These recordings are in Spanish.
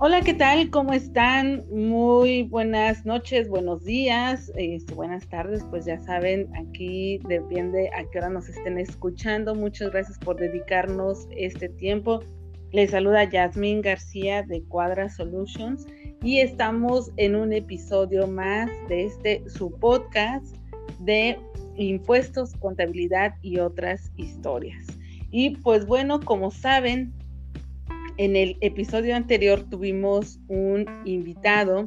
Hola, ¿qué tal? ¿Cómo están? Muy buenas noches, buenos días, este, buenas tardes, pues ya saben, aquí depende a qué hora nos estén escuchando. Muchas gracias por dedicarnos este tiempo. Les saluda Yasmín García de Cuadra Solutions y estamos en un episodio más de este su podcast de impuestos, contabilidad y otras historias. Y pues bueno, como saben, en el episodio anterior tuvimos un invitado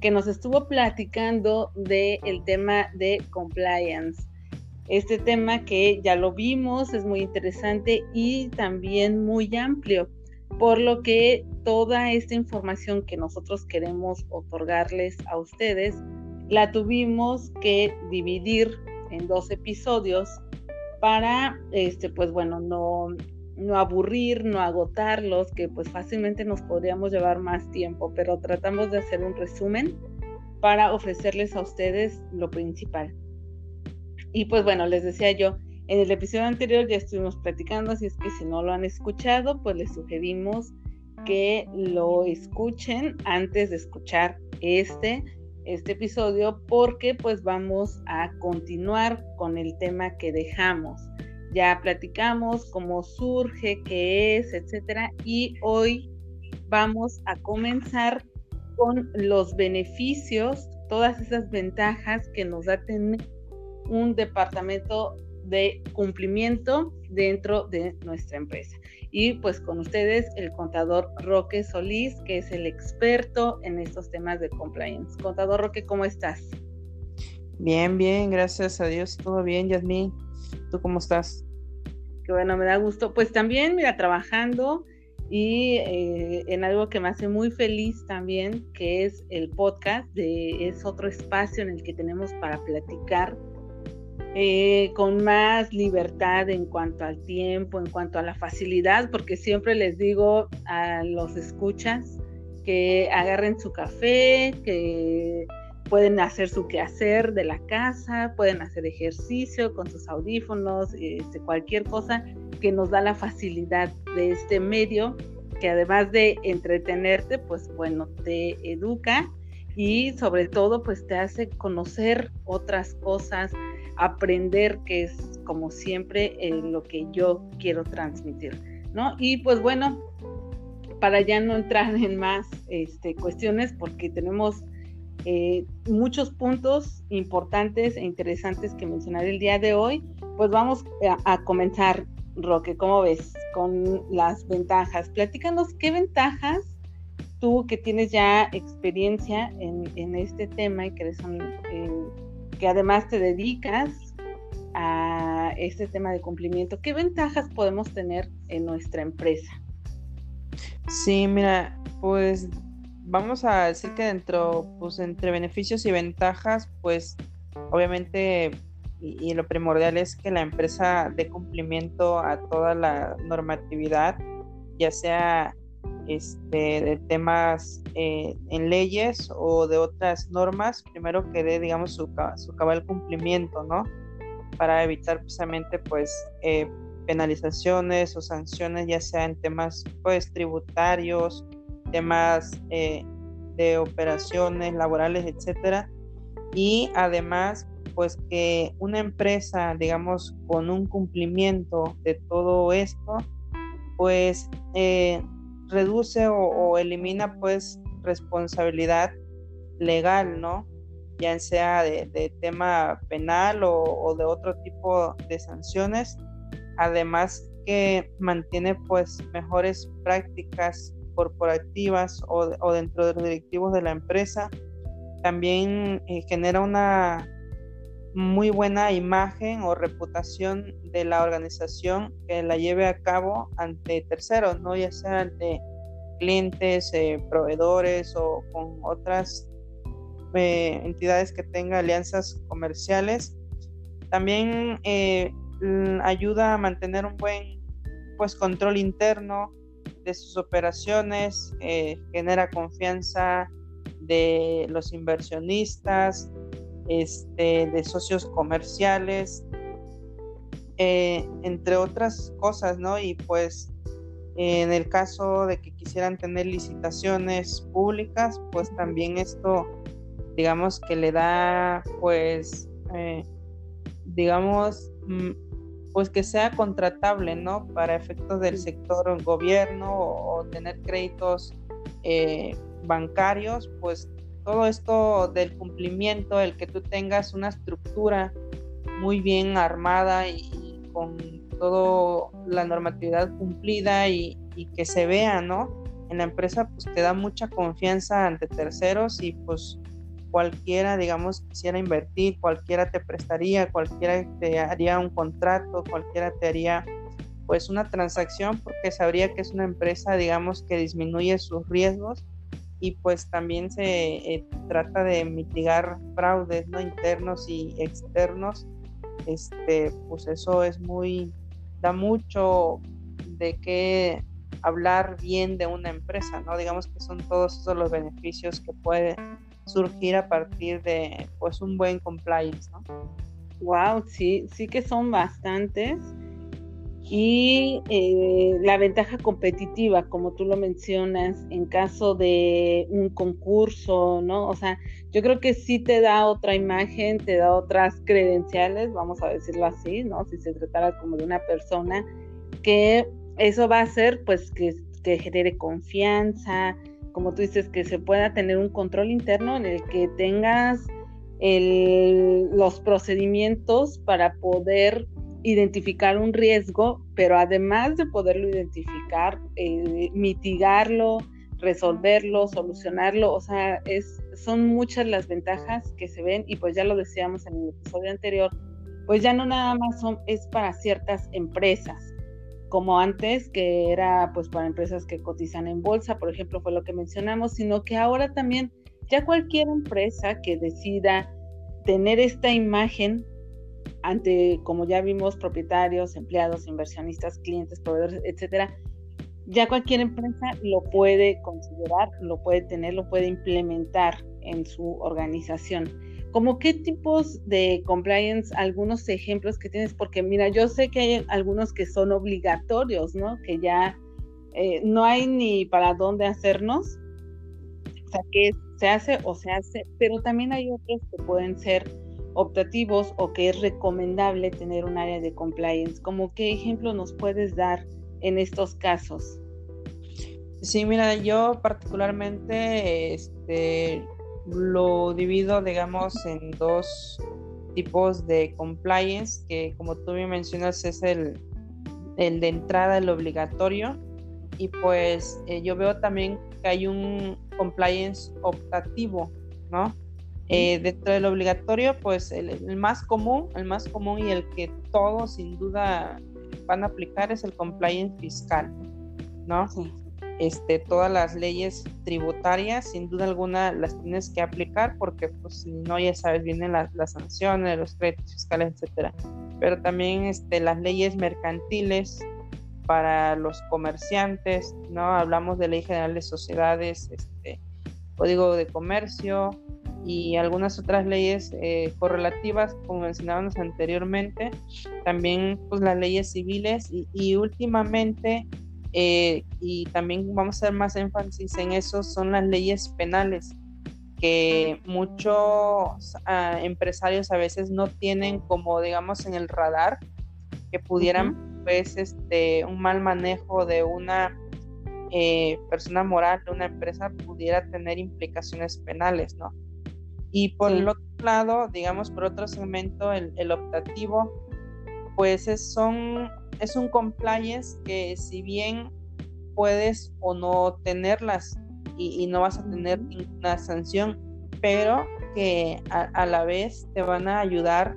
que nos estuvo platicando del el tema de compliance. Este tema que ya lo vimos es muy interesante y también muy amplio, por lo que toda esta información que nosotros queremos otorgarles a ustedes la tuvimos que dividir en dos episodios para, este, pues bueno, no, no aburrir, no agotarlos, que pues fácilmente nos podríamos llevar más tiempo, pero tratamos de hacer un resumen para ofrecerles a ustedes lo principal. Y pues bueno, les decía yo, en el episodio anterior ya estuvimos platicando, así es que si no lo han escuchado, pues les sugerimos que lo escuchen antes de escuchar este, este episodio, porque pues vamos a continuar con el tema que dejamos ya platicamos cómo surge, qué es, etcétera, y hoy vamos a comenzar con los beneficios, todas esas ventajas que nos da tener un departamento de cumplimiento dentro de nuestra empresa. Y pues con ustedes el contador Roque Solís, que es el experto en estos temas de compliance. Contador Roque, ¿cómo estás? Bien, bien, gracias a Dios, todo bien, Yasmín. ¿Tú cómo estás? Que bueno, me da gusto. Pues también, mira, trabajando y eh, en algo que me hace muy feliz también, que es el podcast, de, es otro espacio en el que tenemos para platicar eh, con más libertad en cuanto al tiempo, en cuanto a la facilidad, porque siempre les digo a los escuchas que agarren su café, que pueden hacer su quehacer de la casa, pueden hacer ejercicio con sus audífonos, este, cualquier cosa que nos da la facilidad de este medio, que además de entretenerte, pues bueno, te educa y sobre todo pues te hace conocer otras cosas, aprender, que es como siempre lo que yo quiero transmitir, ¿no? Y pues bueno, para ya no entrar en más este, cuestiones, porque tenemos eh, muchos puntos importantes e interesantes que mencionar el día de hoy, pues vamos a, comenzar, Roque, ¿cómo ves? Con las ventajas. Platícanos qué ventajas tú que tienes ya experiencia en, este tema y que además te dedicas a este tema de cumplimiento, ¿qué ventajas podemos tener en nuestra empresa? Sí, mira, pues vamos a decir que dentro, pues entre beneficios y ventajas, pues obviamente y, lo primordial es que la empresa dé cumplimiento a toda la normatividad, ya sea este, de temas eh, en leyes o de otras normas, primero que dé, digamos, su, su cabal cumplimiento, ¿no? Para evitar precisamente, pues, eh, penalizaciones o sanciones, ya sea en temas, pues, tributarios, temas eh, de operaciones laborales, etcétera. Y además, pues que una empresa, digamos, con un cumplimiento de todo esto, pues eh, reduce o, elimina pues responsabilidad legal, ¿no? Ya sea de, tema penal o, o, de otro tipo de sanciones. Además que mantiene pues mejores prácticas corporativas o, dentro de los directivos de la empresa, también eh, genera una muy buena imagen o reputación de la organización que la lleve a cabo ante terceros, ¿no? ya sea ante clientes, eh, proveedores o con otras eh, entidades que tengan alianzas comerciales. También ayuda a mantener un buen pues control interno de sus operaciones, eh, genera confianza de los inversionistas, este, de socios comerciales, eh, entre otras cosas, ¿no? Y pues En el caso de que quisieran tener licitaciones públicas, pues también esto, digamos que le da, pues, eh, digamos, mm, pues que sea contratable, ¿no? Para efectos del sector gobierno o, tener créditos eh, bancarios, pues todo esto del cumplimiento, el que tú tengas una estructura muy bien armada y, con toda la normatividad cumplida y, que se vea, ¿no? En la empresa pues te da mucha confianza ante terceros y pues cualquiera, digamos, quisiera invertir, cualquiera te prestaría, cualquiera te haría un contrato, cualquiera te haría pues una transacción porque sabría que es una empresa, digamos, que disminuye sus riesgos y pues también se eh, trata de mitigar fraudes, ¿no? Internos y externos este, pues eso es muy, da mucho de qué hablar bien de una empresa, ¿no? Digamos que son todos esos los beneficios que pueden surgir a partir de, pues, un buen compliance, ¿no? Wow, sí, sí que son bastantes y eh, la ventaja competitiva, como tú lo mencionas, en caso de un concurso, ¿no? O sea, yo creo que sí te da otra imagen, te da otras credenciales, vamos a decirlo así, ¿no? Si se tratara como de una persona, que eso va a hacer, pues, que, que genere confianza, como tú dices, que se pueda tener un control interno en el que tengas el, los procedimientos para poder identificar un riesgo, pero además de poderlo identificar, eh, mitigarlo, resolverlo, solucionarlo, o sea, es, son muchas las ventajas que se ven y pues ya lo decíamos en el episodio anterior, pues ya no nada más son, es para ciertas empresas, como antes, que era pues para empresas que cotizan en bolsa, por ejemplo, fue lo que mencionamos, sino que ahora también ya cualquier empresa que decida tener esta imagen ante, como ya vimos, propietarios, empleados, inversionistas, clientes, proveedores, etcétera, ya cualquier empresa lo puede considerar, lo puede tener, lo puede implementar en su organización. ¿Cómo qué tipos de compliance, algunos ejemplos que tienes? Porque mira, yo sé que hay algunos que son obligatorios, ¿no? Que ya eh, no hay ni para dónde hacernos. O sea, que se hace o se hace, pero también hay otros que pueden ser optativos o que es recomendable tener un área de compliance. ¿Cómo qué ejemplo nos puedes dar en estos casos? Sí, mira, yo particularmente este, lo divido, digamos, en dos tipos de compliance, que como tú me mencionas es el, el de entrada, el obligatorio, y pues eh, yo veo también que hay un compliance optativo, ¿no? Eh, dentro del obligatorio, pues el, más común, el más común y el que todos sin duda van a aplicar es el compliance fiscal, ¿no? Este, todas las leyes tributarias, sin duda alguna, las tienes que aplicar porque, pues, si no, ya sabes, vienen las, las sanciones, los créditos fiscales, etcétera. Pero también este, las leyes mercantiles para los comerciantes, ¿no? Hablamos de Ley General de Sociedades, este, Código de Comercio, y algunas otras leyes eh, correlativas, como mencionábamos anteriormente, también pues las leyes civiles y, últimamente, eh, y también vamos a hacer más énfasis en eso, son las leyes penales que muchos ah, empresarios a veces no tienen como digamos en el radar que pudieran pues este un mal manejo de una eh, persona moral de una empresa pudiera tener implicaciones penales, ¿no? Y por el otro lado, digamos, por otro segmento, el, optativo, pues es, son, es un compliance que si bien puedes o no tenerlas y, no vas a tener ninguna sanción, pero que a, la vez te van a ayudar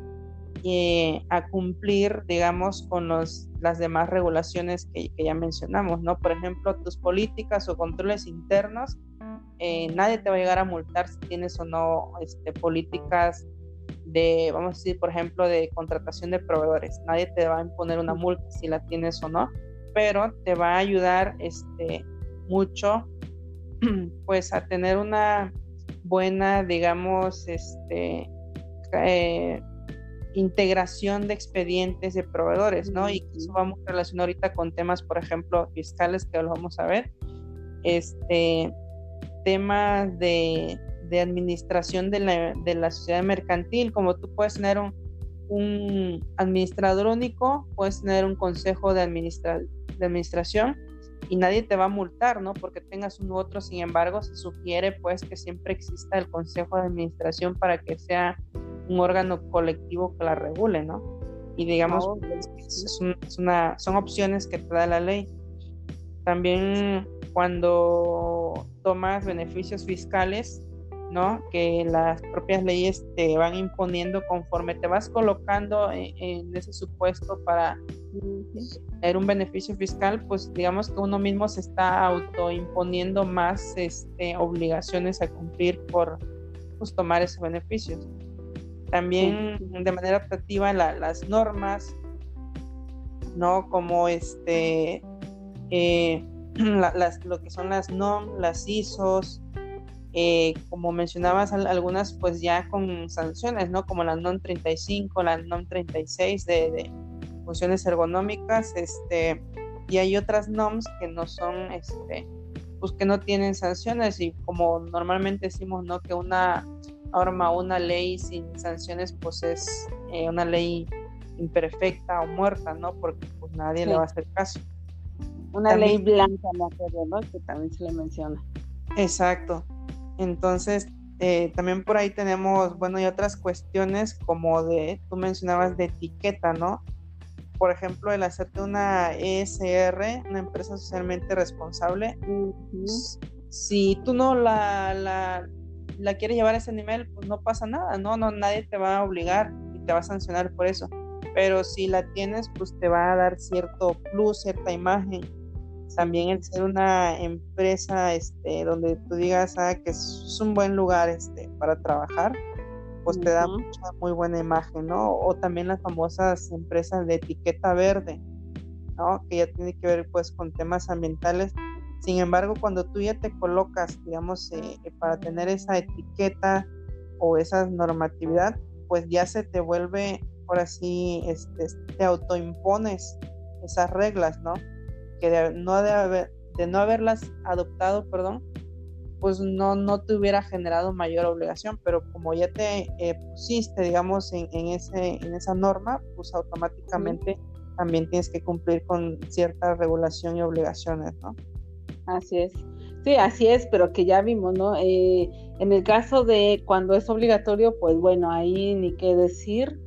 eh, a cumplir, digamos, con los, las demás regulaciones que, que, ya mencionamos, ¿no? Por ejemplo, tus políticas o controles internos eh, nadie te va a llegar a multar si tienes o no este, políticas de, vamos a decir, por ejemplo, de contratación de proveedores. Nadie te va a imponer una multa si la tienes o no, pero te va a ayudar este, mucho pues a tener una buena, digamos, este, eh, integración de expedientes de proveedores, ¿no? Y eso vamos a relacionar ahorita con temas, por ejemplo, fiscales, que lo vamos a ver. Este, temas de, de administración de la, de la, sociedad mercantil, como tú puedes tener un, un administrador único, puedes tener un consejo de, administra de administración y nadie te va a multar, ¿no? Porque tengas un u otro, sin embargo, se sugiere pues que siempre exista el consejo de administración para que sea un órgano colectivo que la regule, ¿no? Y digamos, oh, es una, son opciones que te da la ley. También cuando tomas beneficios fiscales, ¿no? Que las propias leyes te van imponiendo conforme te vas colocando en, ese supuesto para tener un beneficio fiscal, pues digamos que uno mismo se está autoimponiendo más este, obligaciones a cumplir por pues, tomar esos beneficios. También de manera optativa las normas, ¿no? Como este, eh, las, lo que son las NOM, las ISOs, eh, como mencionabas, algunas pues ya con sanciones, ¿no? Como la NOM 35, la NOM 36 de, de funciones ergonómicas, este, y hay otras NOMs que no son, este, pues que no tienen sanciones y como normalmente decimos, ¿no? Que una norma, una ley sin sanciones, pues es eh, una ley imperfecta o muerta, ¿no? Porque pues nadie le va a hacer caso. Una ley blanca, ¿no? Que también se le menciona. Exacto. Entonces, eh, también por ahí tenemos, bueno, y otras cuestiones como de, tú mencionabas de etiqueta, ¿no? Por ejemplo, el hacerte una ESR, una empresa socialmente responsable, si tú no la, la la quieres llevar a ese nivel, pues no pasa nada, ¿no? no Nadie te va a obligar y te va a sancionar por eso. Pero si la tienes, pues te va a dar cierto plus, cierta imagen. También el ser una empresa este, donde tú digas ah, que es un buen lugar este, para trabajar, pues te da mucha, muy buena imagen, ¿no? O también las famosas empresas de etiqueta verde, ¿no? Que ya tiene que ver pues con temas ambientales sin embargo, cuando tú ya te colocas, digamos, eh, para tener esa etiqueta o esa normatividad, pues ya se te vuelve, por así, este, te autoimpones esas reglas, ¿no? De no, de haber, de no haberlas adoptado, perdón, pues no, no te hubiera generado mayor obligación, pero como ya te eh, pusiste, digamos, en, en, ese, en esa norma, pues automáticamente también tienes que cumplir con cierta regulación y obligaciones, ¿no? Así es. Sí, así es, pero que ya vimos, ¿no? Eh, en el caso de cuando es obligatorio, pues bueno, ahí ni qué decir.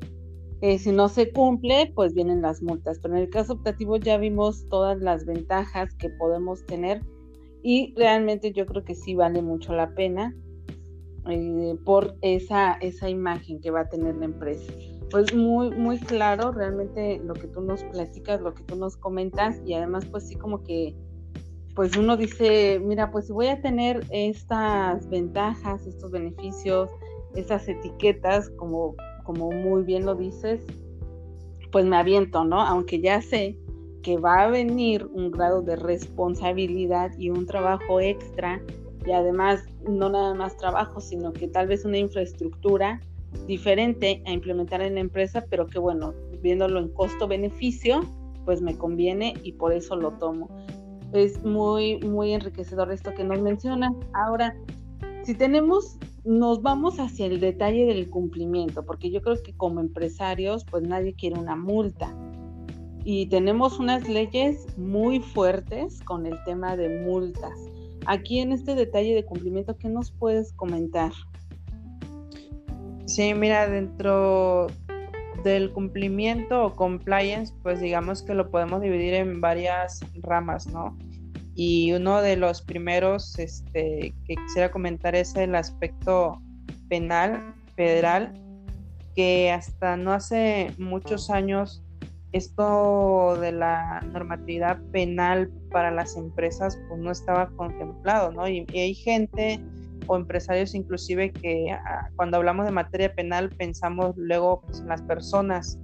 Eh, si no se cumple, pues vienen las multas. Pero en el caso optativo ya vimos todas las ventajas que podemos tener y realmente yo creo que sí vale mucho la pena eh, por esa, esa imagen que va a tener la empresa. Pues muy, muy claro realmente lo que tú nos platicas, lo que tú nos comentas y además pues sí como que pues uno dice, mira, pues si voy a tener estas ventajas, estos beneficios, estas etiquetas, como, como muy bien lo dices, pues me aviento, ¿no? Aunque ya sé que va a venir un grado de responsabilidad y un trabajo extra y además no nada más trabajo, sino que tal vez una infraestructura diferente a implementar en la empresa, pero que bueno, viéndolo en costo-beneficio, pues me conviene y por eso lo tomo es muy, muy enriquecedor esto que nos menciona. Ahora, si tenemos, nos vamos hacia el detalle del cumplimiento, porque yo creo que como empresarios, pues nadie quiere una multa. Y tenemos unas leyes muy fuertes con el tema de multas. Aquí en este detalle de cumplimiento, ¿qué nos puedes comentar? Sí, mira, dentro del cumplimiento o compliance, pues digamos que lo podemos dividir en varias ramas, ¿no? Y uno de los primeros este, que quisiera comentar es el aspecto penal federal, que hasta no hace muchos años esto de la normatividad penal para las empresas pues no estaba contemplado, ¿no? Y, hay gente o empresarios inclusive que ah, cuando hablamos de materia penal pensamos luego pues, en las personas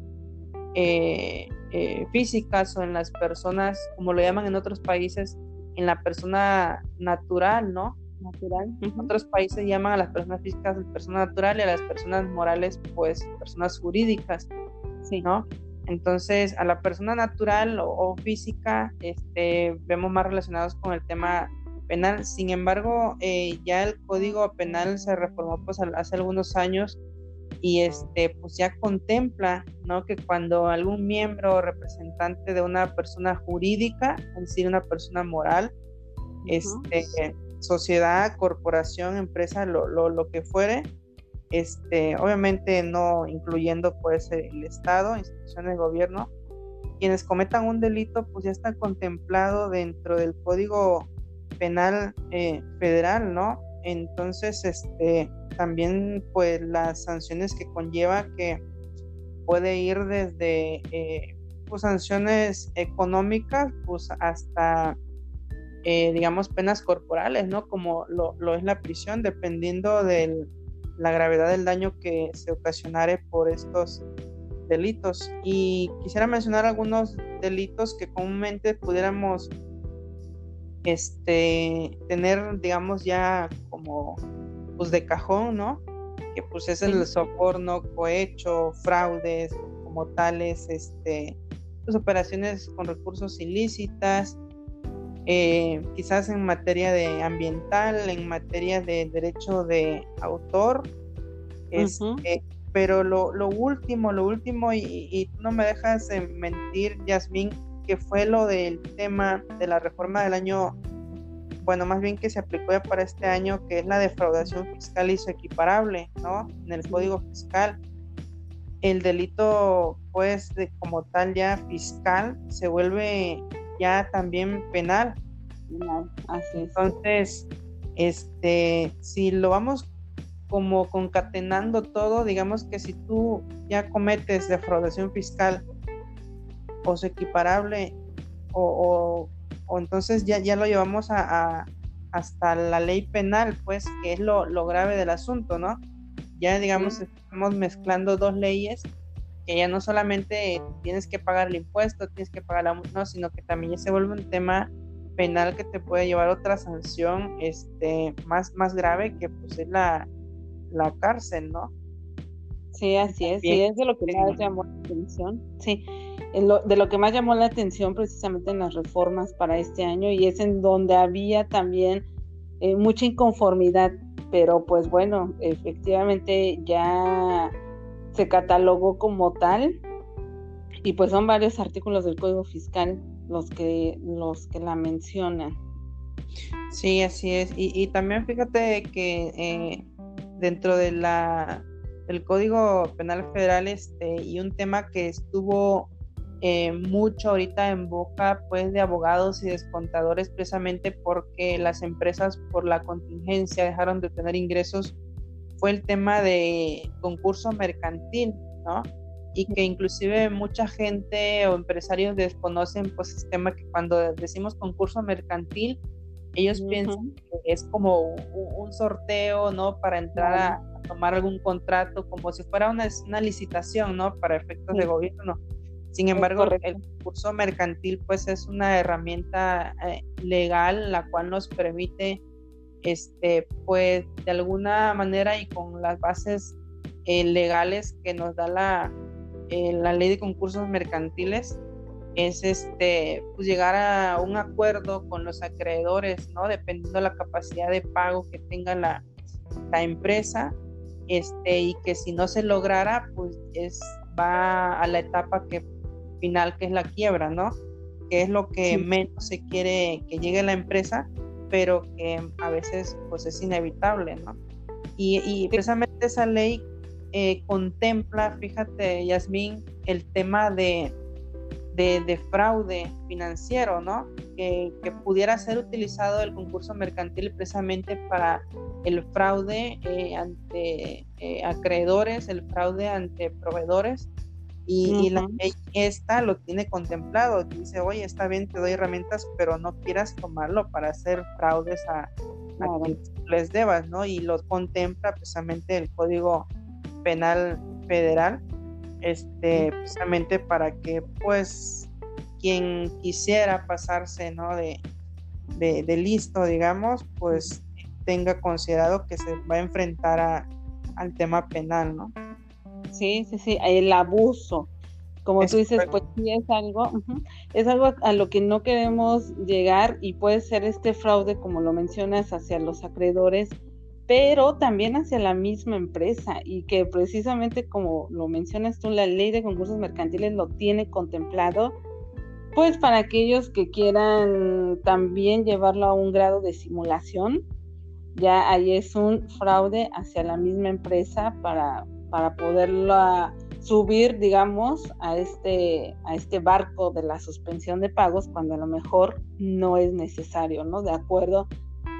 eh, eh, físicas o en las personas, como lo llaman en otros países, en la persona natural, ¿no? natural. Otros países llaman a las personas físicas personas naturales y a las personas morales, pues, personas jurídicas. Sí. ¿No? Entonces, a la persona natural o, física, este, vemos más relacionados con el tema penal. Sin embargo, eh, ya el Código Penal se reformó pues hace algunos años y este pues ya contempla no que cuando algún miembro o representante de una persona jurídica es decir una persona moral este sociedad corporación empresa lo, lo, lo, que fuere este obviamente no incluyendo pues el estado instituciones de gobierno quienes cometan un delito pues ya está contemplado dentro del código penal eh, federal no entonces este también pues las sanciones que conlleva que puede ir desde eh, pues, sanciones económicas pues hasta eh, digamos penas corporales no como lo, es la prisión dependiendo de la gravedad del daño que se ocasionare por estos delitos. Y quisiera mencionar algunos delitos que comúnmente pudiéramos este tener digamos ya como pues de cajón, ¿no? Que pues es el soborno, cohecho, fraudes como tales, este, pues operaciones con recursos ilícitas, eh, quizás en materia de ambiental, en materia de derecho de autor, este, pero lo, lo, último, lo último, y, y, no me dejas mentir, Yasmín, que fue lo del tema de la reforma del año bueno, más bien que se aplicó ya para este año, que es la defraudación fiscal y su equiparable, ¿no? En el Código Fiscal. El delito, pues, de, como tal ya fiscal, se vuelve ya también penal. Así es. Entonces, este, si lo vamos como concatenando todo, digamos que si tú ya cometes defraudación fiscal o su equiparable o, o entonces ya, ya lo llevamos a, hasta la ley penal, pues, que es lo, grave del asunto, ¿no? Ya, digamos, estamos mezclando dos leyes que ya no solamente tienes que pagar el impuesto, tienes que pagar la no, sino que también ya se vuelve un tema penal que te puede llevar a otra sanción este, más, más grave que pues es la, la cárcel, ¿no? Sí, así es, sí, es de lo que más llamó la atención. Sí, de lo que más llamó la atención precisamente en las reformas para este año y es en donde había también eh, mucha inconformidad, pero pues bueno, efectivamente ya se catalogó como tal y pues son varios artículos del Código Fiscal los que los que la mencionan. Sí, así es. Y, también fíjate que eh, dentro de la el Código Penal Federal este, y un tema que estuvo eh, mucho ahorita en boca pues de abogados y descontadores precisamente porque las empresas por la contingencia dejaron de tener ingresos fue el tema de concurso mercantil, ¿no? Y que inclusive mucha gente o empresarios desconocen pues el tema que cuando decimos concurso mercantil ellos piensan que es como un, sorteo, ¿no? Para entrar a, tomar algún contrato, como si fuera una, una licitación, ¿no? Para efectos de gobierno. Sin embargo, el concurso mercantil, pues, es una herramienta eh, legal la cual nos permite, este, pues, de alguna manera y con las bases eh, legales que nos da la, eh, la ley de concursos mercantiles, es este pues llegar a un acuerdo con los acreedores, ¿no? Dependiendo de la capacidad de pago que tenga la, la empresa, este, y que si no se lograra, pues es va a la etapa que final que es la quiebra, ¿no? Que es lo que menos se quiere que llegue la empresa, pero que a veces pues es inevitable, ¿no? Y, precisamente esa ley eh, contempla, fíjate, Yasmín, el tema de de, fraude financiero, ¿no? Que, pudiera ser utilizado el concurso mercantil precisamente para el fraude eh, ante eh, acreedores, el fraude ante proveedores. Y, la ley esta lo tiene contemplado. Dice, oye, está bien, te doy herramientas, pero no quieras tomarlo para hacer fraudes a, quienes les debas, ¿no? Y lo contempla precisamente el Código Penal Federal este, precisamente para que pues quien quisiera pasarse, ¿no? De, de, listo, digamos, pues tenga considerado que se va a enfrentar a, al tema penal, ¿no? Sí, sí, sí, el abuso. Como tú dices, pues sí es algo, es algo a lo que no queremos llegar y puede ser este fraude, como lo mencionas, hacia los acreedores, pero también hacia la misma empresa y que precisamente como lo mencionas tú, la ley de concursos mercantiles lo tiene contemplado, pues para aquellos que quieran también llevarlo a un grado de simulación, ya ahí es un fraude hacia la misma empresa para, para poderla subir, digamos, a este, a este barco de la suspensión de pagos cuando a lo mejor no es necesario, ¿no? De acuerdo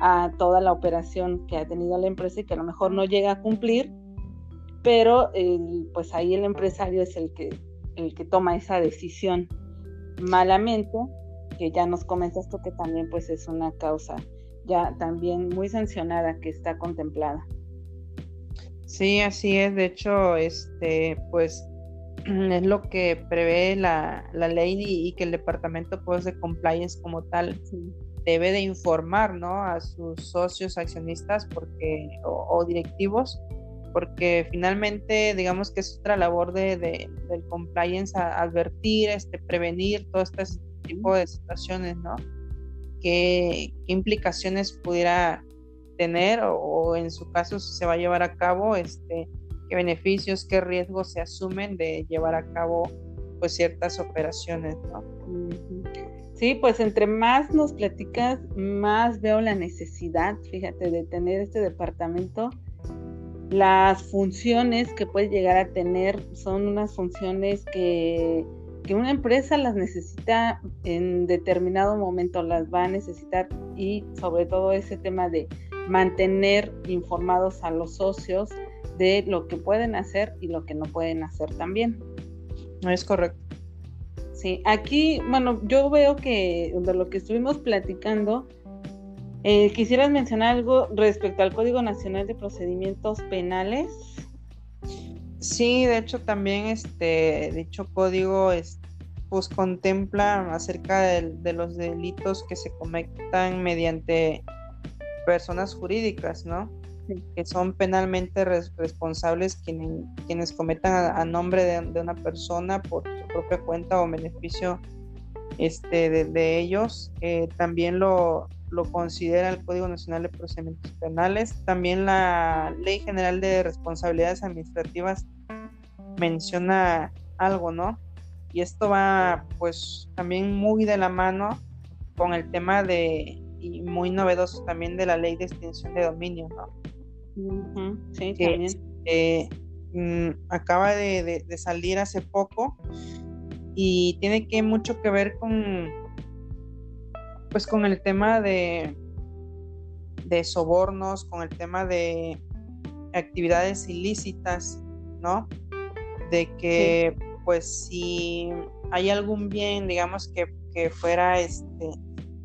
a toda la operación que ha tenido la empresa y que a lo mejor no llega a cumplir, pero pues ahí el empresario es el que, el que toma esa decisión malamente, que ya nos comentas tú que también pues es una causa ya también muy sancionada que está contemplada. Sí, así es. De hecho, este, pues es lo que prevé la, la ley y, que el departamento pues, de compliance como tal debe de informar, ¿no? A sus socios accionistas porque o, directivos, porque finalmente, digamos que es otra labor de, del compliance advertir, este, prevenir todo este tipo de situaciones, ¿no? qué, implicaciones pudiera tener o, en su caso si se va a llevar a cabo, este, qué beneficios, qué riesgos se asumen de llevar a cabo pues ciertas operaciones. Sí, pues entre más nos platicas, más veo la necesidad, fíjate, de tener este departamento. Las funciones que puede llegar a tener son unas funciones que que una empresa las necesita en determinado momento, las va a necesitar y sobre todo ese tema de mantener informados a los socios de lo que pueden hacer y lo que no pueden hacer también. Es correcto. Sí, aquí, bueno, yo veo que de lo que estuvimos platicando, eh, quisieras mencionar algo respecto al Código Nacional de Procedimientos Penales. Sí, de hecho también este dicho código pues contempla acerca de, los delitos que se cometan mediante personas jurídicas, ¿no? Que son penalmente responsables quienes, quienes cometan a, nombre de, una persona por su propia cuenta o beneficio este, de, ellos. también lo, lo considera el Código Nacional de Procedimientos Penales. También la Ley General de Responsabilidades Administrativas menciona algo, ¿no? Y esto va pues también muy de la mano con el tema de, y muy novedoso también de la ley de extinción de dominio, ¿no? Sí, también. Este, mm, acaba de, salir hace poco y tiene que mucho que ver con pues con el tema de de sobornos, con el tema de actividades ilícitas, ¿no? de que pues si hay algún bien, digamos que, fuera este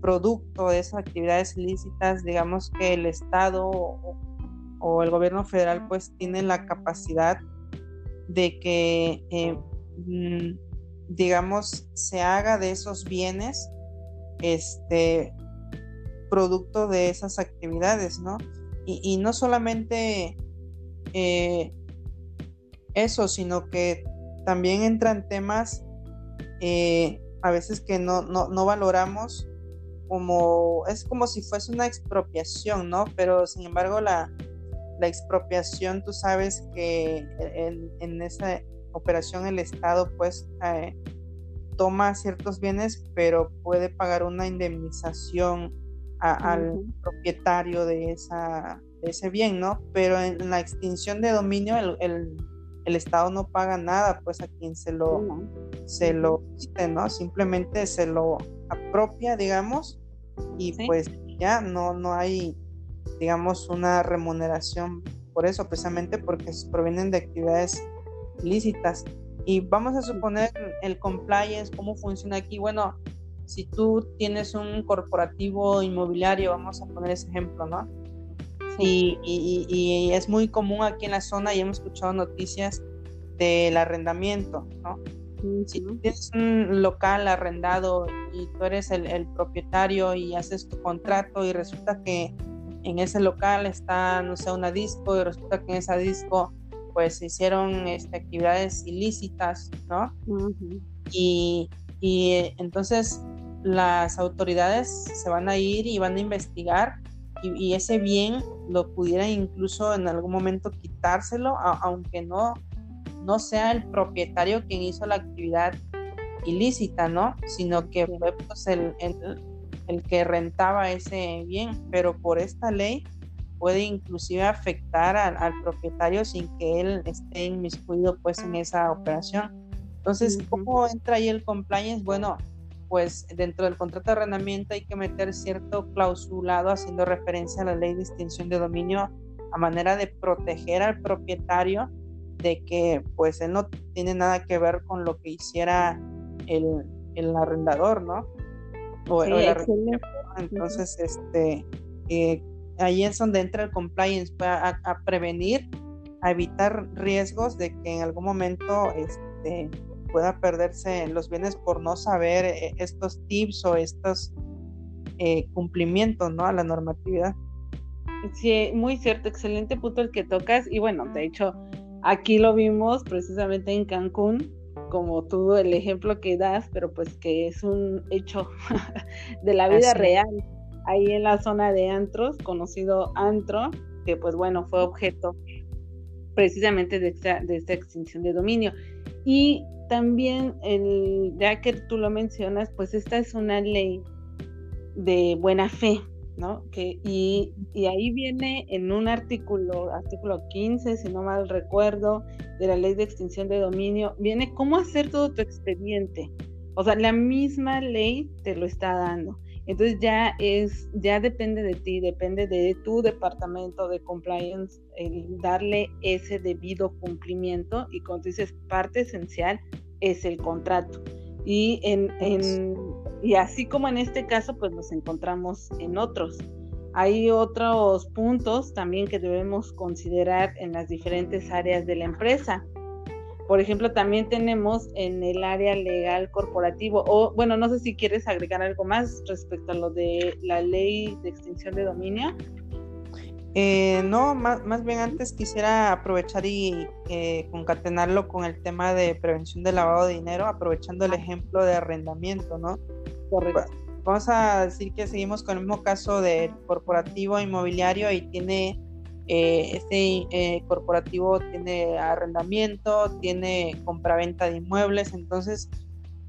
producto de esas actividades ilícitas, digamos que el Estado o, el gobierno federal pues tiene la capacidad de que eh, mm, digamos se haga de esos bienes este producto de esas actividades, ¿no? Y, no solamente eh, eso, sino que también entran temas eh, a veces que no, no, valoramos como, es como si fuese una expropiación, ¿no? Pero sin embargo la, expropiación, tú sabes que en, esa operación el Estado pues eh, toma ciertos bienes, pero puede pagar una indemnización al propietario de, esa, de ese bien, ¿no? Pero en la extinción de dominio el el Estado no paga nada pues a quien se lo, se lo ¿no? Simplemente se lo apropia, digamos, y pues ya no, no hay, digamos, una remuneración por eso, precisamente porque provienen de actividades ilícitas. Y vamos a suponer el compliance, cómo funciona aquí. Bueno, si tú tienes un corporativo inmobiliario, vamos a poner ese ejemplo, ¿no? Y, es muy común aquí en la zona y hemos escuchado noticias del arrendamiento, ¿no? Si tienes un local arrendado y tú eres el, propietario y haces tu contrato y resulta que en ese local está, no sé, una disco y resulta que en esa disco pues se hicieron este, actividades ilícitas, ¿no? y, y, entonces las autoridades se van a ir y van a investigar y, ese bien lo pudieran incluso en algún momento quitárselo, aunque no, no sea el propietario quien hizo la actividad ilícita, ¿no? Sino que fue pues, el, el que rentaba ese bien, pero por esta ley puede inclusive afectar al, propietario sin que él esté inmiscuido pues en esa operación. Entonces, ¿cómo entra ahí el compliance? Bueno, pues dentro del contrato de arrendamiento hay que meter cierto clausulado haciendo referencia a la ley de extinción de dominio a manera de proteger al propietario de que pues él no tiene nada que ver con lo que hiciera el, el arrendador, ¿no? entonces, este, eh, ahí es donde entra el compliance, a, a, prevenir, a evitar riesgos de que en algún momento este, pueda perderse los bienes por no saber eh, estos tips o estos eh, cumplimientos, ¿no? A la normatividad. Sí, muy cierto, excelente punto el que tocas. Y bueno, de hecho, aquí lo vimos precisamente en Cancún, como tú el ejemplo que das, pero pues que es un hecho de la vida real, ahí en la zona de antros, conocido antro, que pues bueno, fue objeto precisamente de esta, de esta extinción de dominio. Y también, el, ya que tú lo mencionas, pues esta es una ley de buena fe, ¿no? Que, y, y, ahí viene en un artículo, artículo 15, si no mal recuerdo, de la ley de extinción de dominio, viene cómo hacer todo tu expediente. O sea, la misma ley te lo está dando. Entonces ya es, ya depende de ti, depende de tu departamento de compliance, el darle ese debido cumplimiento y como tú dices, parte esencial es el contrato. Y, en, en, y así como en este caso, pues nos encontramos en otros. Hay otros puntos también que debemos considerar en las diferentes áreas de la empresa. Por ejemplo, también tenemos en el área legal corporativo, o bueno, no sé si quieres agregar algo más respecto a lo de la ley de extinción de dominio. Eh, no, más, más, bien antes quisiera aprovechar y eh, concatenarlo con el tema de prevención del lavado de dinero, aprovechando el ejemplo de arrendamiento, ¿no? Correcto. Vamos a decir que seguimos con el mismo caso del corporativo inmobiliario y tiene, eh, este corporativo tiene arrendamiento, tiene compraventa de inmuebles, entonces,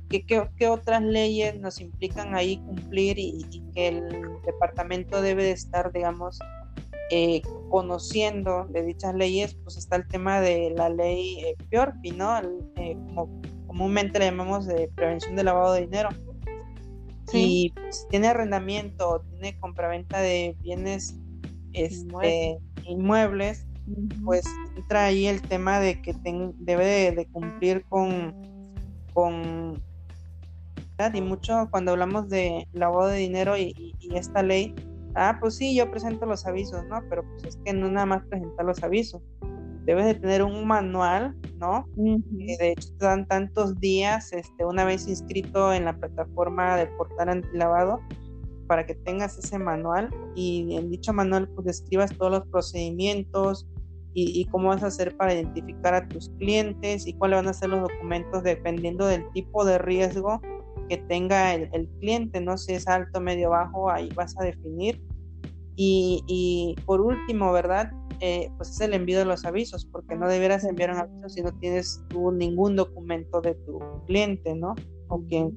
¿qué, qué, otras leyes nos implican ahí cumplir y, y que el departamento debe de estar, digamos, eh, conociendo de dichas leyes, pues está el tema de la ley eh, PIORPI, ¿no? Eh, como comúnmente le llamamos de prevención del lavado de dinero. Y pues, tiene arrendamiento, tiene compraventa de bienes este, inmuebles, pues entra ahí el tema de que debe de, cumplir con, con y mucho cuando hablamos de lavado de dinero y esta ley, ah, pues sí, yo presento los avisos, ¿no? Pero pues es que no nada más presentar los avisos. Debes de tener un manual, ¿no? de hecho te dan tantos días, este, una vez inscrito en la plataforma del portal antilavado, para que tengas ese manual y en dicho manual pues describas todos los procedimientos y, cómo vas a hacer para identificar a tus clientes y cuáles van a ser los documentos dependiendo del tipo de riesgo que tenga el, cliente, no si es alto, medio, bajo, ahí vas a definir. Y, por último, ¿verdad? Eh, pues es el envío de los avisos, porque no deberás enviar un aviso si no tienes tú ningún documento de tu cliente, ¿no? O quien,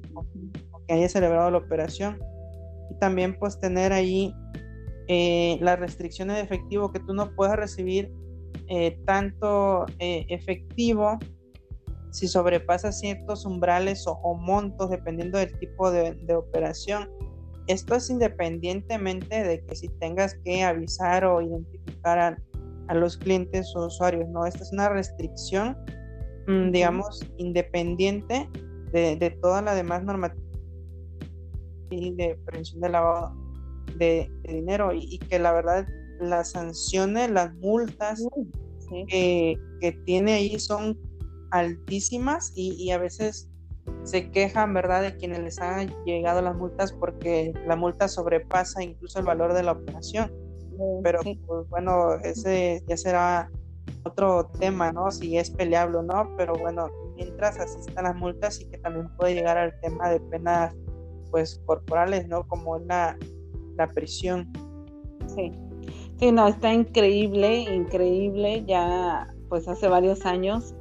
haya celebrado la operación. Y también pues tener ahí eh, las restricciones de efectivo, que tú no puedes recibir eh, tanto efectivo si sobrepasa ciertos umbrales o, montos dependiendo del tipo de, operación. Esto es independientemente de que si tengas que avisar o identificar a, los clientes o usuarios, ¿no? Esta es una restricción, mm, digamos, independiente de, toda la demás normativa de prevención de lavado de, dinero y, que la verdad las sanciones, las multas que tiene ahí son altísimas y, a veces se quejan, ¿verdad?, de quienes les han llegado las multas porque la multa sobrepasa incluso el valor de la operación. pero pues, bueno, ese ya será otro tema, ¿no? Si es peleable o no, pero bueno, mientras asistan las multas y que también puede llegar al tema de penas pues corporales, ¿no? Como la, la prisión. Sí. Sí, no, está increíble, increíble, ya pues hace varios años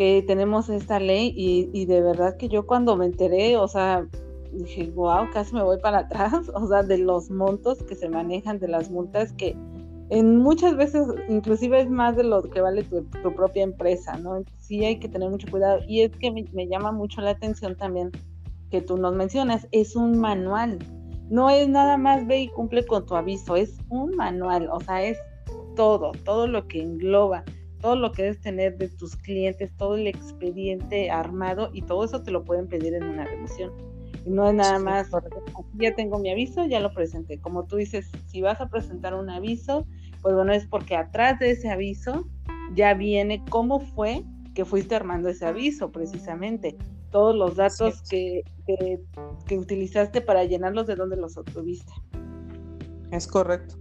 que tenemos esta ley y, de verdad que yo cuando me enteré, o sea, dije, wow, casi me voy para atrás, o sea, de los montos que se manejan, de las multas que en muchas veces inclusive es más de lo que vale tu, propia empresa, ¿no? Sí hay que tener mucho cuidado. Y es que me, me, llama mucho la atención también que tú nos mencionas, es un manual, no es nada más ve y cumple con tu aviso, es un manual, o sea, es todo, todo lo que engloba, todo lo que debes tener de tus clientes, todo el expediente armado y todo eso te lo pueden pedir en una revisión. Y no es nada más, ya tengo mi aviso, ya lo presenté. Como tú dices, si vas a presentar un aviso, pues bueno, es porque atrás de ese aviso ya viene cómo fue que fuiste armando ese aviso, precisamente. Todos los datos que, que, utilizaste para llenarlos, de dónde los obtuviste. Es correcto.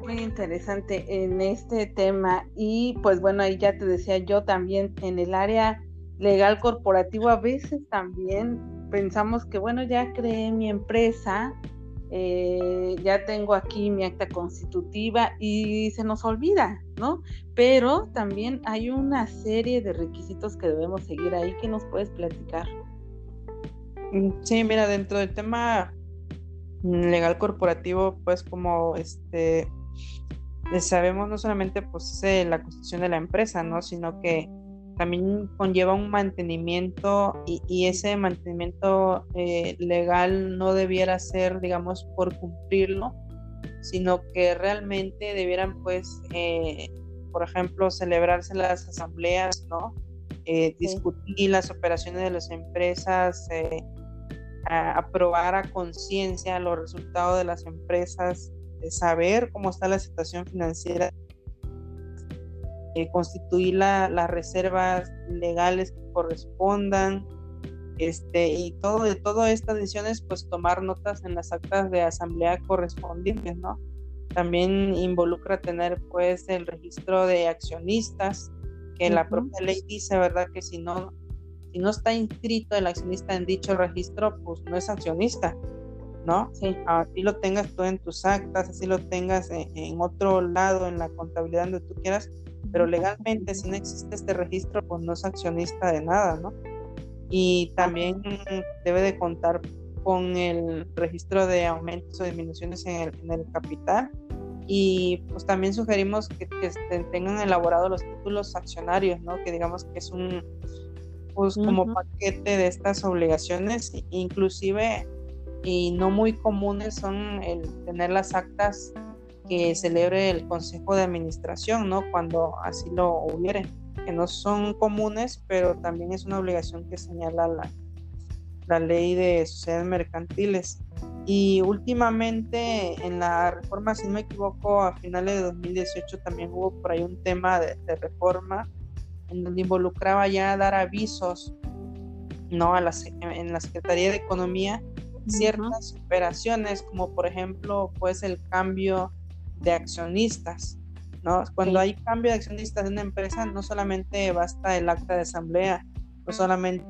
Muy interesante en este tema. Y pues bueno, ahí ya te decía yo también en el área legal corporativo, a veces también pensamos que bueno, ya creé mi empresa, eh, ya tengo aquí mi acta constitutiva y se nos olvida, ¿no? Pero también hay una serie de requisitos que debemos seguir ahí que nos puedes platicar. Mm, sí, mira, dentro del tema legal corporativo, pues como este sabemos no solamente pues la constitución de la empresa, ¿no? Sino que también conlleva un mantenimiento y, ese mantenimiento eh, legal no debiera ser, digamos, por cumplirlo, sino que realmente debieran, pues, eh, por ejemplo, celebrarse las asambleas, ¿no? Eh, discutir las operaciones de las empresas, aprobar a conciencia los resultados de las empresas, saber cómo está la situación financiera eh, constituir las reservas legales que correspondan, este, y todo de todas estas decisiones, pues tomar notas en las actas de asamblea correspondientes, ¿no? También involucra tener pues el registro de accionistas, que la propia ley dice, ¿verdad? Que si no, si no está inscrito el accionista en dicho registro, pues no es accionista, ¿no? Sí. Así lo tengas tú en tus actas, así lo tengas en, en otro lado, en la contabilidad donde tú quieras, pero legalmente si no existe este registro, pues no es accionista de nada, ¿no? Y también debe de contar con el registro de aumentos o disminuciones en el, capital y pues también sugerimos que, tengan elaborado los títulos accionarios, ¿no? Que digamos que es un pues como paquete de estas obligaciones, inclusive y no muy comunes son el tener las actas que celebre el Consejo de Administración, ¿no? Cuando así lo hubiere, que no son comunes, pero también es una obligación que señala la, la ley de sociedades mercantiles. Y últimamente en la reforma, si no me equivoco, a finales de 2018 también hubo por ahí un tema de, reforma en donde involucraba ya dar avisos no a la, en la Secretaría de Economía ciertas operaciones como por ejemplo pues el cambio de accionistas. ¿no? Cuando hay cambio de accionistas en una empresa, no solamente basta el acta de asamblea, no solamente,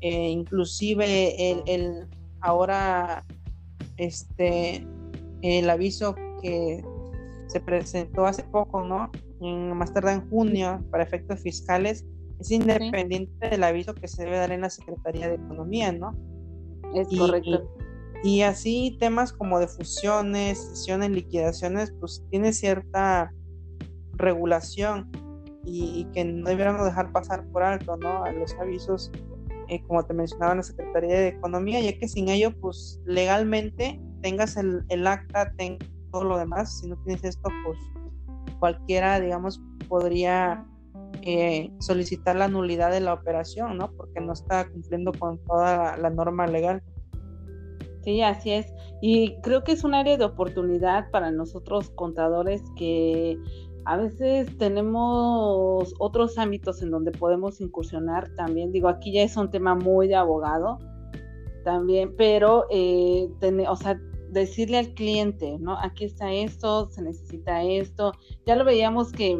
eh, inclusive el, el, ahora este el aviso que se presentó hace poco, ¿no? más tarde en junio, para efectos fiscales, es independiente del aviso que se debe dar en la Secretaría de Economía, ¿no? Es correcto. Y así temas como de fusiones, sesiones, liquidaciones, pues tiene cierta regulación y, que no deberíamos dejar pasar por alto, ¿no? A los avisos, eh, como te mencionaba la Secretaría de Economía, ya que sin ello, pues legalmente tengas el, el acta, tengas todo lo demás, si no tienes esto, pues cualquiera, digamos, podría eh, solicitar la nulidad de la operación, ¿no? Porque no está cumpliendo con toda la norma legal. Sí, así es. Y creo que es un área de oportunidad para nosotros contadores que a veces tenemos otros ámbitos en donde podemos incursionar también. Digo, aquí ya es un tema muy de abogado también, pero, eh, o sea, decirle al cliente, ¿no? Aquí está esto, se necesita esto. Ya lo veíamos que,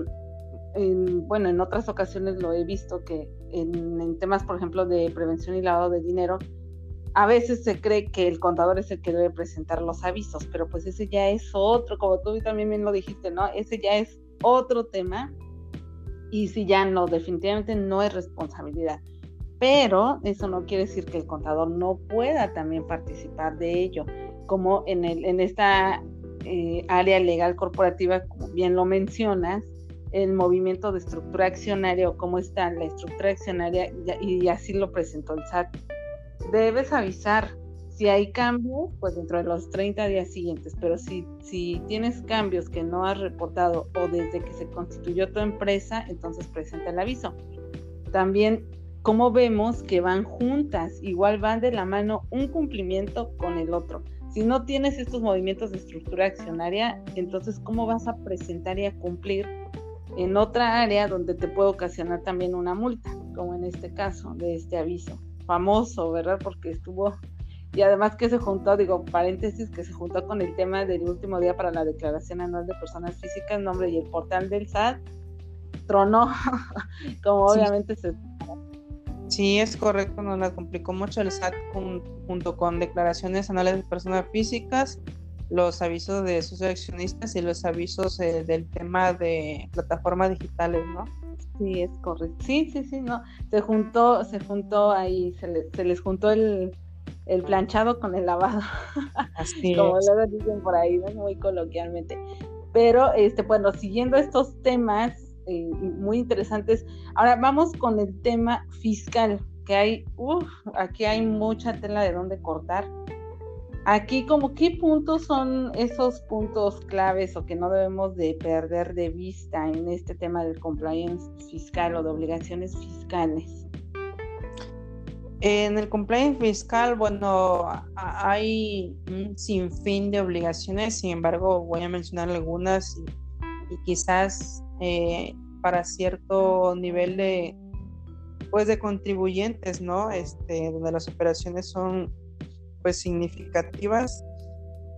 bueno, en otras ocasiones lo he visto que en, temas, por ejemplo, de prevención y lavado de dinero, a veces se cree que el contador es el que debe presentar los avisos, pero pues ese ya es otro, como tú también bien lo dijiste, ¿no? Ese ya es otro tema y si ya no, definitivamente no es responsabilidad. Pero eso no quiere decir que el contador no pueda también participar de ello, como en, el, en esta eh, área legal corporativa, como bien lo mencionas, el movimiento de estructura accionaria o cómo está la estructura accionaria y así lo presentó el SAT. Debes avisar si hay cambios, pues dentro de los 30 días siguientes, pero si, si tienes cambios que no has reportado o desde que se constituyó tu empresa, entonces presenta el aviso. También, como vemos que van juntas, igual van de la mano un cumplimiento con el otro. Si no tienes estos movimientos de estructura accionaria, entonces, ¿cómo vas a presentar y a cumplir en otra área donde te puede ocasionar también una multa, como en este caso de este aviso famoso, ¿verdad? Porque estuvo y además que se juntó, digo, paréntesis, que se juntó con el tema del último día para la declaración anual de personas físicas, nombre y el portal del SAT, tronó, como obviamente se... Sí, es correcto, nos la complicó mucho el SAT junto con declaraciones anuales de personas físicas, los avisos de sus accionistas y los avisos eh, del tema de plataformas digitales, ¿no? Sí, es correcto. Sí, sí, sí, no. Se juntó, se juntó ahí, se, se les juntó el, el planchado con el lavado. Así Como luego dicen por ahí, muy coloquialmente. Pero, este, bueno, siguiendo estos temas eh, muy interesantes, ahora vamos con el tema fiscal, que hay, uff, aquí hay mucha tela de dónde cortar. Aquí, como qué puntos son esos puntos claves o que no debemos de perder de vista en este tema del compliance fiscal o de obligaciones fiscales. En el compliance fiscal, bueno, hay un sinfín de obligaciones, sin embargo, voy a mencionar algunas y, quizás eh, para cierto nivel de, pues, de contribuyentes, ¿no? Este, donde las operaciones son, pues, significativas.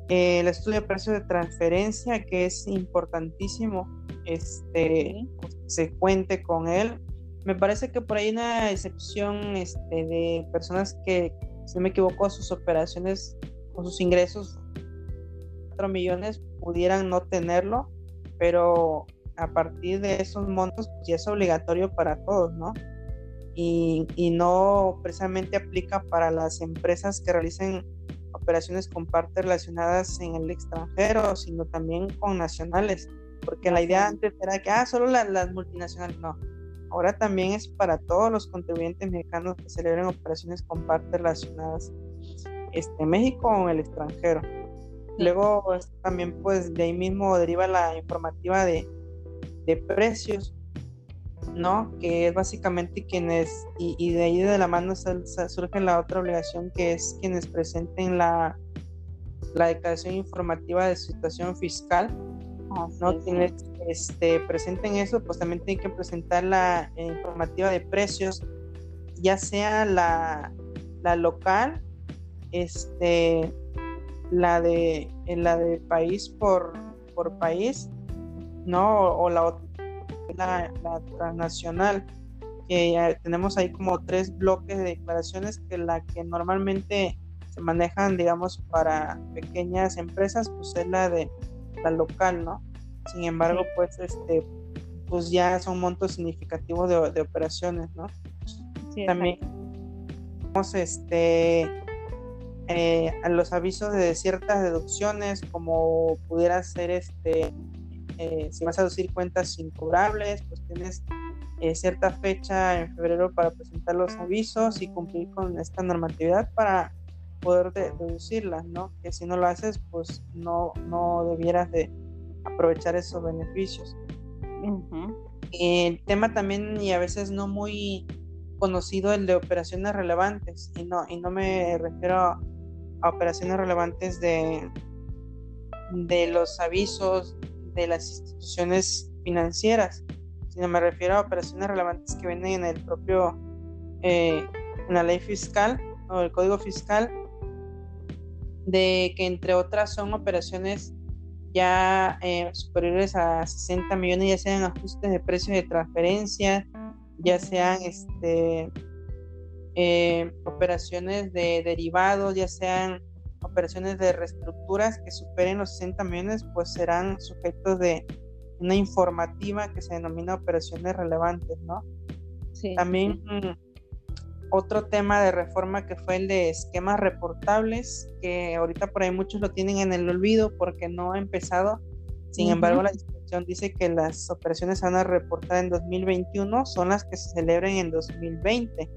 el estudio de precio de transferencia, que es importantísimo, este, pues, se cuente con él me parece que por ahí una excepción este, de personas que, si no me equivoco, sus operaciones o sus ingresos, 4 millones, pudieran no tenerlo, pero a partir de esos montos pues ya es obligatorio para todos, ¿no? Y, y, no precisamente aplica para las empresas que realicen operaciones con partes relacionadas en el extranjero, sino también con nacionales, porque la idea antes era que, ah, solo las multinacionales, no, ahora también es para todos los contribuyentes mexicanos que celebren operaciones con partes relacionadas este, México o en el extranjero. Luego también pues de ahí mismo deriva la informativa de, precios, ¿no? Que es básicamente quienes, y, de ahí de la mano surge la otra obligación que es quienes presenten la, la declaración informativa de situación fiscal ¿no? Tienes, este, presenten eso, pues también tienen que presentar la eh, informativa de precios, ya sea la, la local, este, la de, la de país por, por país, ¿no? O, la, la, la transnacional, que tenemos ahí como tres bloques de declaraciones que la que normalmente se manejan, digamos, para pequeñas empresas, pues es la de la local, ¿no? Sin embargo, pues este pues ya son montos significativos de, operaciones, ¿no? También tenemos este eh, a los avisos de ciertas deducciones, como pudiera ser este eh, si vas a deducir cuentas incobrables, pues tienes eh, cierta fecha en febrero para presentar los avisos y cumplir con esta normatividad para poder deducirlas, ¿no? Que si no lo haces, pues no, no debieras de, aprovechar esos beneficios. El tema también, y a veces no muy conocido, el de operaciones relevantes, y no, y no me refiero a, operaciones relevantes de, de los avisos de las instituciones financieras, sino me refiero a operaciones relevantes que vienen en el propio, eh, en la ley fiscal o el código fiscal, de que entre otras son operaciones ya eh, superiores a 60 millones, ya sean ajustes de precios de transferencia, ya sean este, eh, operaciones de derivados, ya sean operaciones de reestructuras que superen los 60 millones, pues serán sujetos de una informativa que se denomina operaciones relevantes, ¿no? Sí. También otro tema de reforma que fue el de esquemas reportables, que ahorita por ahí muchos lo tienen en el olvido porque no ha empezado. Sin embargo, la disposición dice que las operaciones van a reportar en 2021 son las que se celebren en 2020.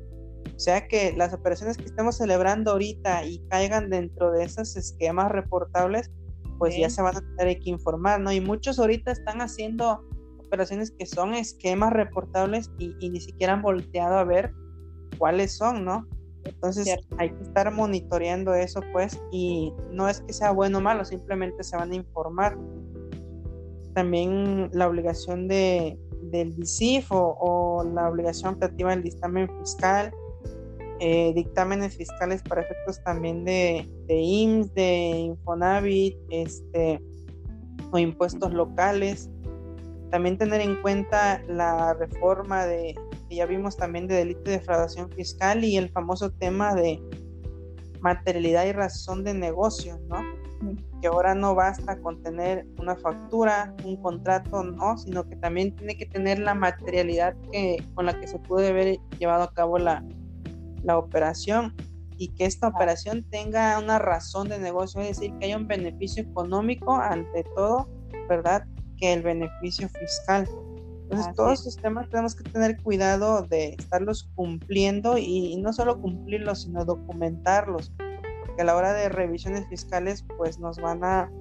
O sea que las operaciones que estamos celebrando ahorita y caigan dentro de esos esquemas reportables, pues ya se van a tener que informar, ¿no? Y muchos ahorita están haciendo operaciones que son esquemas reportables y, ni siquiera han volteado a ver cuáles son, ¿no? Entonces hay que estar monitoreando eso, pues, y no es que sea bueno o malo, simplemente se van a informar. También la obligación de, del DICIF o, o la obligación optativa del dictamen fiscal, eh, dictámenes fiscales para efectos también de, de IMSS, de Infonavit, este, o impuestos locales. También tener en cuenta la reforma de, que ya vimos también de delito de defraudación fiscal y el famoso tema de materialidad y razón de negocio, ¿no? Que ahora no basta con tener una factura, un contrato, no, sino que también tiene que tener la materialidad que, con la que se puede haber llevado a cabo la, la operación y que esta operación tenga una razón de negocio, es decir, que haya un beneficio económico ante todo, ¿verdad? Que el beneficio fiscal. Entonces, todos estos temas tenemos que tener cuidado de estarlos cumpliendo y, no solo cumplirlos, sino documentarlos, porque a la hora de revisiones fiscales, pues nos van a,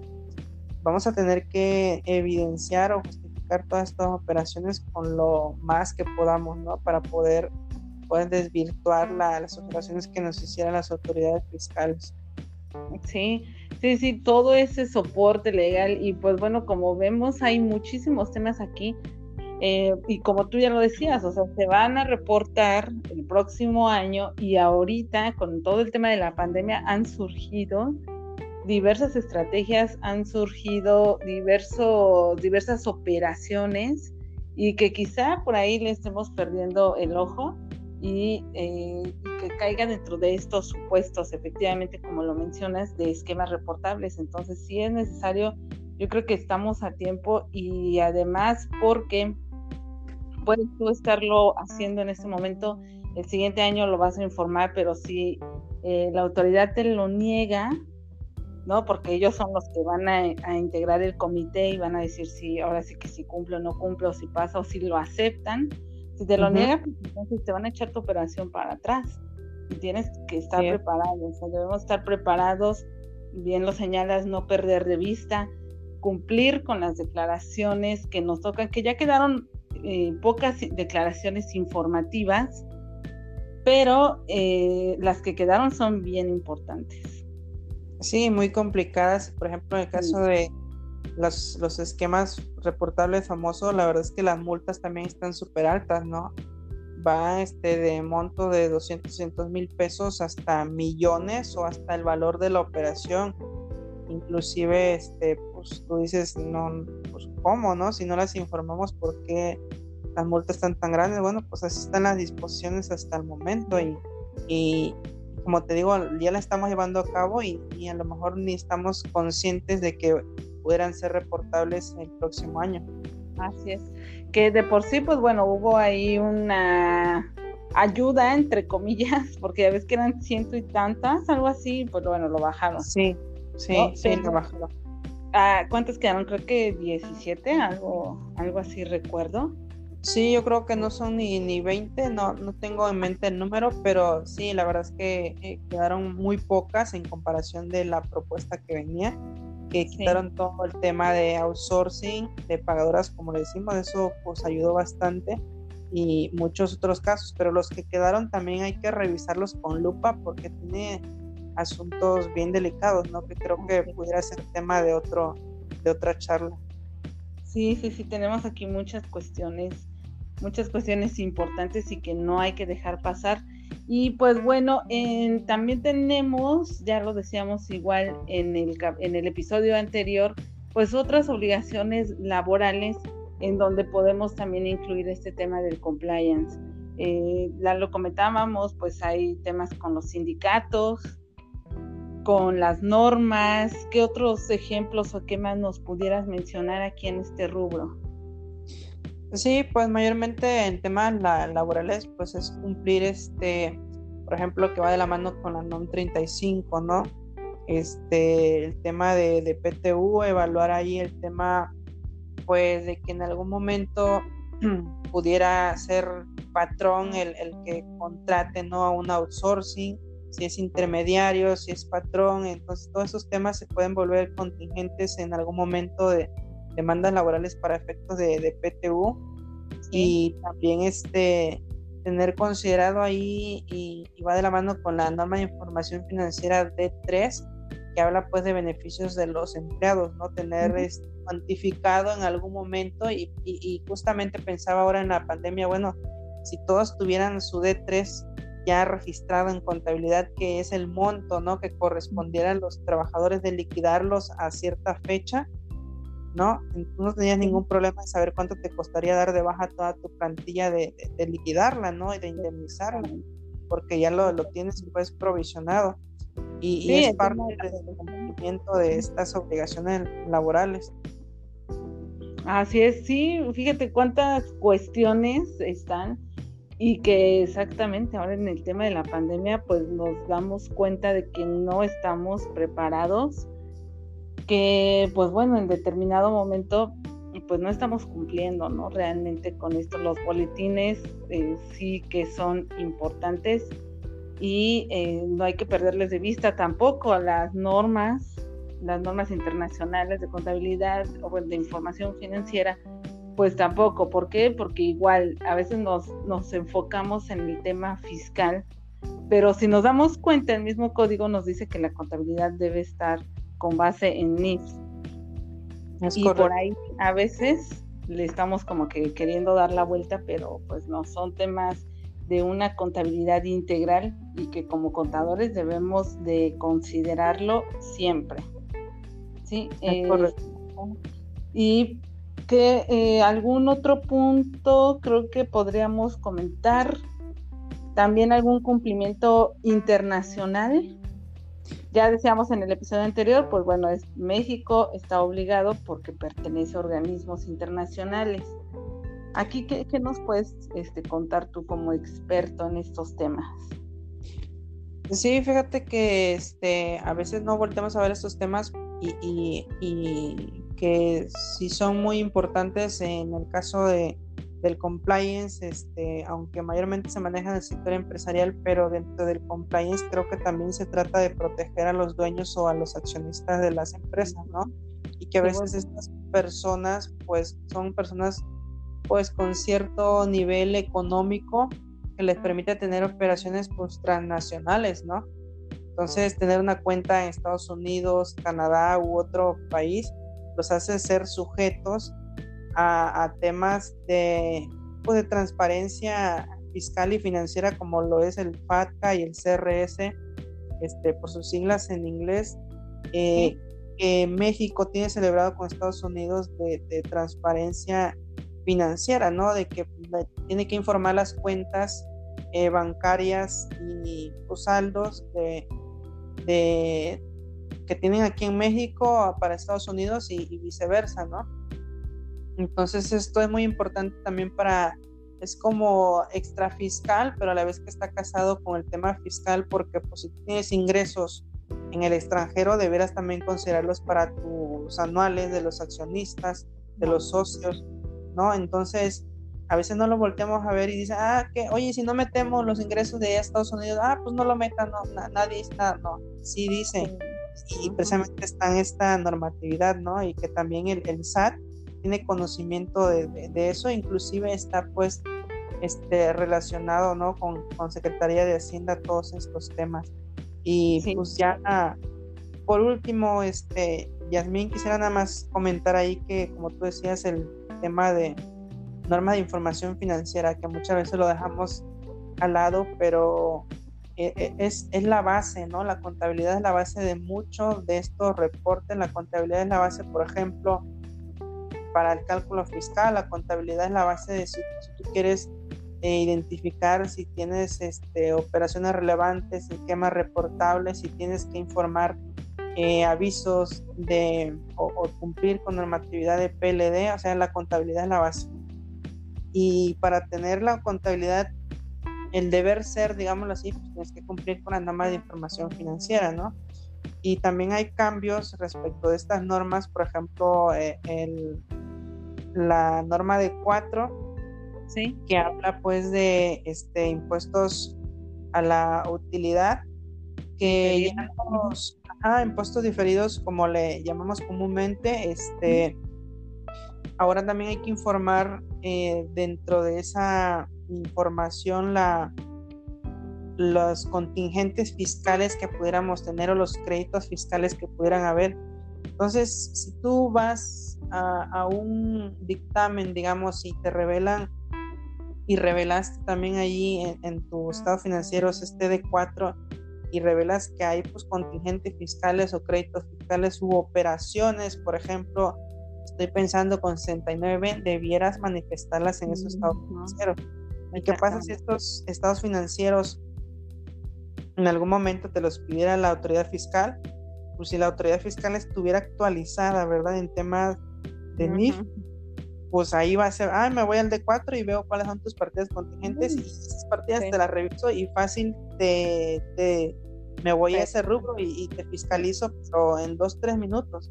vamos a tener que evidenciar o justificar todas estas operaciones con lo más que podamos, ¿no? Para poder pueden desvirtuar las operaciones que nos hicieran las autoridades fiscales. Sí, sí, sí, todo ese soporte legal y pues bueno, como vemos hay muchísimos temas aquí eh, y como tú ya lo decías, o sea, se van a reportar el próximo año y ahorita con todo el tema de la pandemia han surgido diversas estrategias, han surgido diversos, diversas operaciones y que quizá por ahí le estemos perdiendo el ojo eh, y, que caiga dentro de estos supuestos, efectivamente, como lo mencionas, de esquemas reportables. Entonces, si es necesario, yo creo que estamos a tiempo y además porque puedes tú estarlo haciendo en este momento, el siguiente año lo vas a informar, pero si eh, la autoridad te lo niega, ¿no? Porque ellos son los que van a, a, integrar el comité y van a decir si ahora sí que si cumple o no cumple, o si pasa o si lo aceptan. Si te lo niegan, pues, entonces te van a echar tu operación para atrás. Y tienes que estar preparado. debemos estar preparados, bien lo señalas, no perder de vista, cumplir con las declaraciones que nos tocan, que ya quedaron eh, pocas declaraciones informativas, pero eh, las que quedaron son bien importantes. Sí, muy complicadas. Por ejemplo, en el caso de los, los esquemas reportables famosos, la verdad es que las multas también están súper altas, ¿no? Va este, de monto de 200, mil pesos hasta millones o hasta el valor de la operación. Inclusive, este, pues tú dices, no, pues cómo, ¿no? Si no las informamos, ¿por qué las multas están tan grandes? Bueno, pues así están las disposiciones hasta el momento y, y como te digo, ya la estamos llevando a cabo y, y a lo mejor ni estamos conscientes de que pudieran ser reportables el próximo año. Así es. Que de por sí, pues bueno, hubo ahí una ayuda, entre comillas, porque ya ves que eran ciento y tantas, algo así, pues bueno, lo bajaron. Sí, sí, sí, lo bajaron. Ah, ¿Cuántas quedaron? Creo que 17, algo, algo así recuerdo. Sí, yo creo que no son ni, ni 20, no, no tengo en mente el número, pero sí, la verdad es que eh, quedaron muy pocas en comparación de la propuesta que venía que quitaron todo el tema de outsourcing, de pagadoras, como le decimos, eso pues ayudó bastante y muchos otros casos, pero los que quedaron también hay que revisarlos con lupa porque tiene asuntos bien delicados, ¿no? Que creo que pudiera ser tema de otro de otra charla. Sí, sí, sí, tenemos aquí muchas cuestiones, muchas cuestiones importantes y que no hay que dejar pasar. Y pues bueno, también tenemos, ya lo decíamos igual en el, en el episodio anterior, pues otras obligaciones laborales en donde podemos también incluir este tema del compliance. Eh, ya lo comentábamos, pues hay temas con los sindicatos, con las normas. ¿Qué otros ejemplos o qué más nos pudieras mencionar aquí en este rubro? Sí, pues mayormente en temas laborales, pues es cumplir este, por ejemplo, que va de la mano con la NOM 35, ¿no? Este, el tema de, de PTU, evaluar ahí el tema, pues, de que en algún momento pudiera ser patrón el, el, que contrate, ¿no? A un outsourcing, si es intermediario, si es patrón, entonces todos esos temas se pueden volver contingentes en algún momento de demandas laborales para efectos de, PTU y también este tener considerado ahí y, va de la mano con la norma de información financiera D3 que habla pues de beneficios de los empleados, ¿no? Tener este, cuantificado en algún momento y, y, justamente pensaba ahora en la pandemia, bueno, si todos tuvieran su D3 ya registrado en contabilidad, que es el monto, ¿no? Que correspondiera a los trabajadores de liquidarlos a cierta fecha, ¿no? no tenías ningún problema de saber cuánto te costaría dar de baja toda tu plantilla de, liquidarla, ¿no? Y de indemnizarla, porque ya lo, lo tienes pues provisionado. Y, es parte del cumplimiento de estas obligaciones laborales. Así es, sí, fíjate cuántas cuestiones están y que exactamente ahora en el tema de la pandemia pues nos damos cuenta de que no estamos preparados que pues bueno, en determinado momento pues no estamos cumpliendo, ¿no? Realmente con esto los boletines eh, sí que son importantes y eh, no hay que perderles de vista tampoco las normas, las normas internacionales de contabilidad o de información financiera, pues tampoco. ¿Por qué? Porque igual a veces nos, nos enfocamos en el tema fiscal, pero si nos damos cuenta, el mismo código nos dice que la contabilidad debe estar con base en NIFS. y por ahí a veces le estamos como que queriendo dar la vuelta, pero pues no, son temas de una contabilidad integral y que como contadores debemos de considerarlo siempre. ¿Sí? Eh, y que eh, algún otro punto creo que podríamos comentar también algún cumplimiento internacional ya decíamos en el episodio anterior, pues bueno, es, México está obligado porque pertenece a organismos internacionales. Aquí, ¿qué, nos puedes este, contar tú como experto en estos temas? Sí, fíjate que este, a veces no volteamos a ver estos temas y, y que sí son muy importantes en el caso de, del compliance, este, aunque mayormente se maneja en el sector empresarial, pero dentro del compliance creo que también se trata de proteger a los dueños o a los accionistas de las empresas, ¿no? Y que a veces estas personas, pues, son personas, pues, con cierto nivel económico que les permite tener operaciones, pues, transnacionales, ¿no? Entonces, tener una cuenta en Estados Unidos, Canadá u otro país, los hace ser sujetos a, temas de, pues, de transparencia fiscal y financiera como lo es el FATCA y el CRS, este, por sus siglas en inglés, eh, que México tiene celebrado con Estados Unidos de, transparencia financiera, ¿no? De que tiene que informar las cuentas eh, bancarias y los saldos de, que tienen aquí en México para Estados Unidos y viceversa, ¿no? Entonces esto es muy importante también para, es como extra fiscal, pero a la vez que está casado con el tema fiscal, porque pues, si tienes ingresos en el extranjero, deberás también considerarlos para tus anuales de los accionistas, de los socios, ¿no? Entonces, a veces no lo volteamos a ver y dice, ah, que, oye, si no metemos los ingresos de Estados Unidos, ah, pues no lo metan, no, nadie está, no, sí dice, y precisamente está en esta normatividad, ¿no? Y que también el, el SAT tiene conocimiento de, eso, inclusive está pues este, relacionado ¿no? con, con Secretaría de Hacienda todos estos temas. Y pues ya por último, este, Yasmín, quisiera nada más comentar ahí que, como tú decías, el tema de norma de información financiera, que muchas veces lo dejamos al lado, pero eh, eh, es, es, la base, ¿no? La contabilidad es la base de muchos de estos reportes. La contabilidad es la base, por ejemplo, para el cálculo fiscal. La contabilidad es la base de si, tú quieres eh, identificar si tienes este, operaciones relevantes, esquemas reportables, si tienes que informar avisos de o, o, cumplir con normatividad de PLD. O sea, la contabilidad es la base. Y para tener la contabilidad el deber ser, digámoslo así, pues tienes que cumplir con las normas de información financiera, ¿no? Y también hay cambios respecto de estas normas, por ejemplo, eh, la norma de 4, ¿Sí? que habla pues de este, impuestos a la utilidad, que llamamos impuestos diferidos, como le llamamos comúnmente, este, ahora también hay que informar eh, dentro de esa información la, los contingentes fiscales que pudiéramos tener o los créditos fiscales que pudieran haber. Entonces, si tú vas a, un dictamen, digamos, y te revelan y revelaste también allí en, tu estado financiero este de 4 y revelas que hay pues contingentes fiscales o créditos fiscales u operaciones, por ejemplo, estoy pensando con 69, debieras manifestarlas en esos estados financieros. ¿Y qué pasa si estos estados financieros en algún momento te los pidiera la autoridad fiscal? Pues si la autoridad fiscal estuviera actualizada, ¿verdad? En temas de NIF, pues ahí va a ser, ah, me voy al D4 y veo cuáles son tus partidas contingentes y esas partidas te las reviso y fácil te, me voy a ese rubro y, te fiscalizo, pero en dos, tres minutos,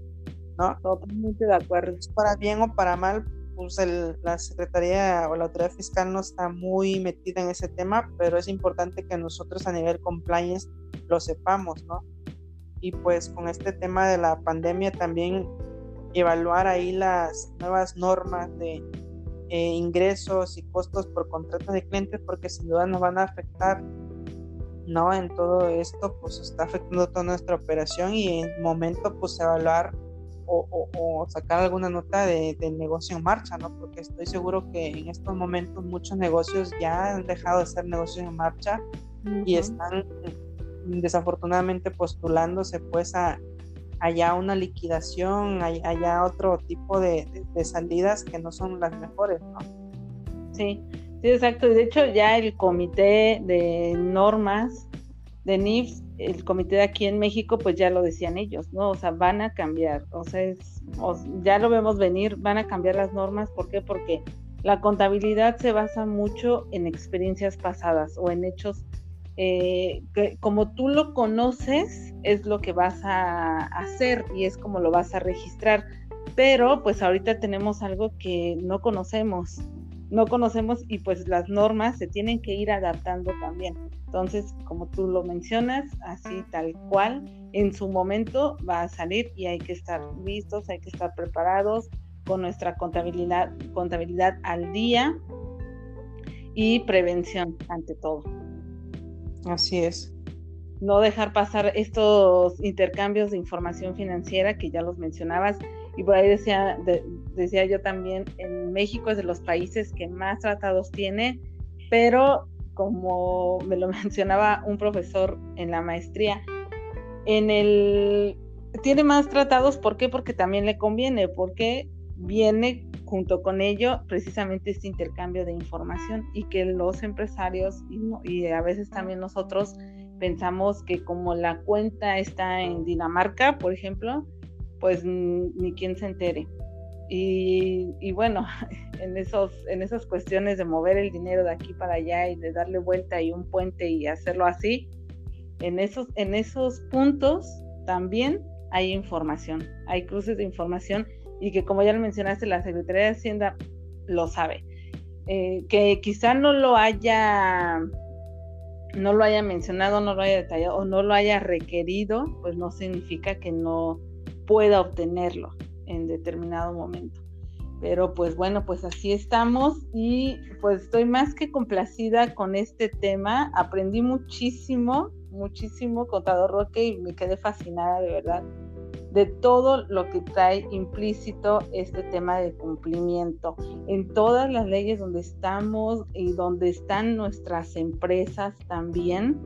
¿no? Totalmente de acuerdo. Para bien o para mal, pues la Secretaría o la Autoridad Fiscal no está muy metida en ese tema, pero es importante que nosotros a nivel compliance lo sepamos, ¿no? Y pues con este tema de la pandemia también evaluar ahí las nuevas normas de eh, ingresos y costos por contratos de clientes, porque sin duda nos van a afectar, ¿no? En todo esto, pues está afectando toda nuestra operación y en momento, pues evaluar o, sacar alguna nota de, del negocio en marcha, ¿no? Porque estoy seguro que en estos momentos muchos negocios ya han dejado de ser negocios en marcha y están desafortunadamente postulándose pues a allá una liquidación, allá otro tipo de, salidas que no son las mejores, ¿no? Sí, sí, exacto. De hecho ya el comité de normas de NIFS el comité de aquí en México, pues ya lo decían ellos, ¿no? O sea, van a cambiar, o sea, ya lo vemos venir, van a cambiar las normas, ¿por qué? Porque la contabilidad se basa mucho en experiencias pasadas o en hechos eh, como tú lo conoces, es lo que vas a hacer y es como lo vas a registrar. Pero pues ahorita tenemos algo que no conocemos, no conocemos y pues las normas se tienen que ir adaptando también. Entonces, como tú lo mencionas, así tal cual, en su momento va a salir y hay que estar listos, hay que estar preparados con nuestra contabilidad, contabilidad al día y prevención ante todo. Así es. No dejar pasar estos intercambios de información financiera que ya los mencionabas y por ahí decía, decía yo también, en México es de los países que más tratados tiene, pero como me lo mencionaba un profesor en la maestría, en el tiene más tratados, ¿por qué? Porque también le conviene, porque viene junto con ello precisamente este intercambio de información y que los empresarios y, a veces también nosotros pensamos que como la cuenta está en Dinamarca, por ejemplo, pues ni quien se entere. Y, bueno, en, esos, en esas cuestiones de mover el dinero de aquí para allá y de darle vuelta y un puente y hacerlo así, en esos, en esos puntos también hay información, hay cruces de información y que como ya lo mencionaste, la Secretaría de Hacienda lo sabe. Eh, que quizá no lo haya no lo haya mencionado, no lo haya detallado o no lo haya requerido, pues no significa que no pueda obtenerlo en determinado momento. Pero pues bueno, pues así estamos y pues estoy más que complacida con este tema. Aprendí muchísimo, muchísimo, contador Roque, y me quedé fascinada de verdad de todo lo que trae implícito este tema de cumplimiento. En todas las leyes donde estamos y donde están nuestras empresas también,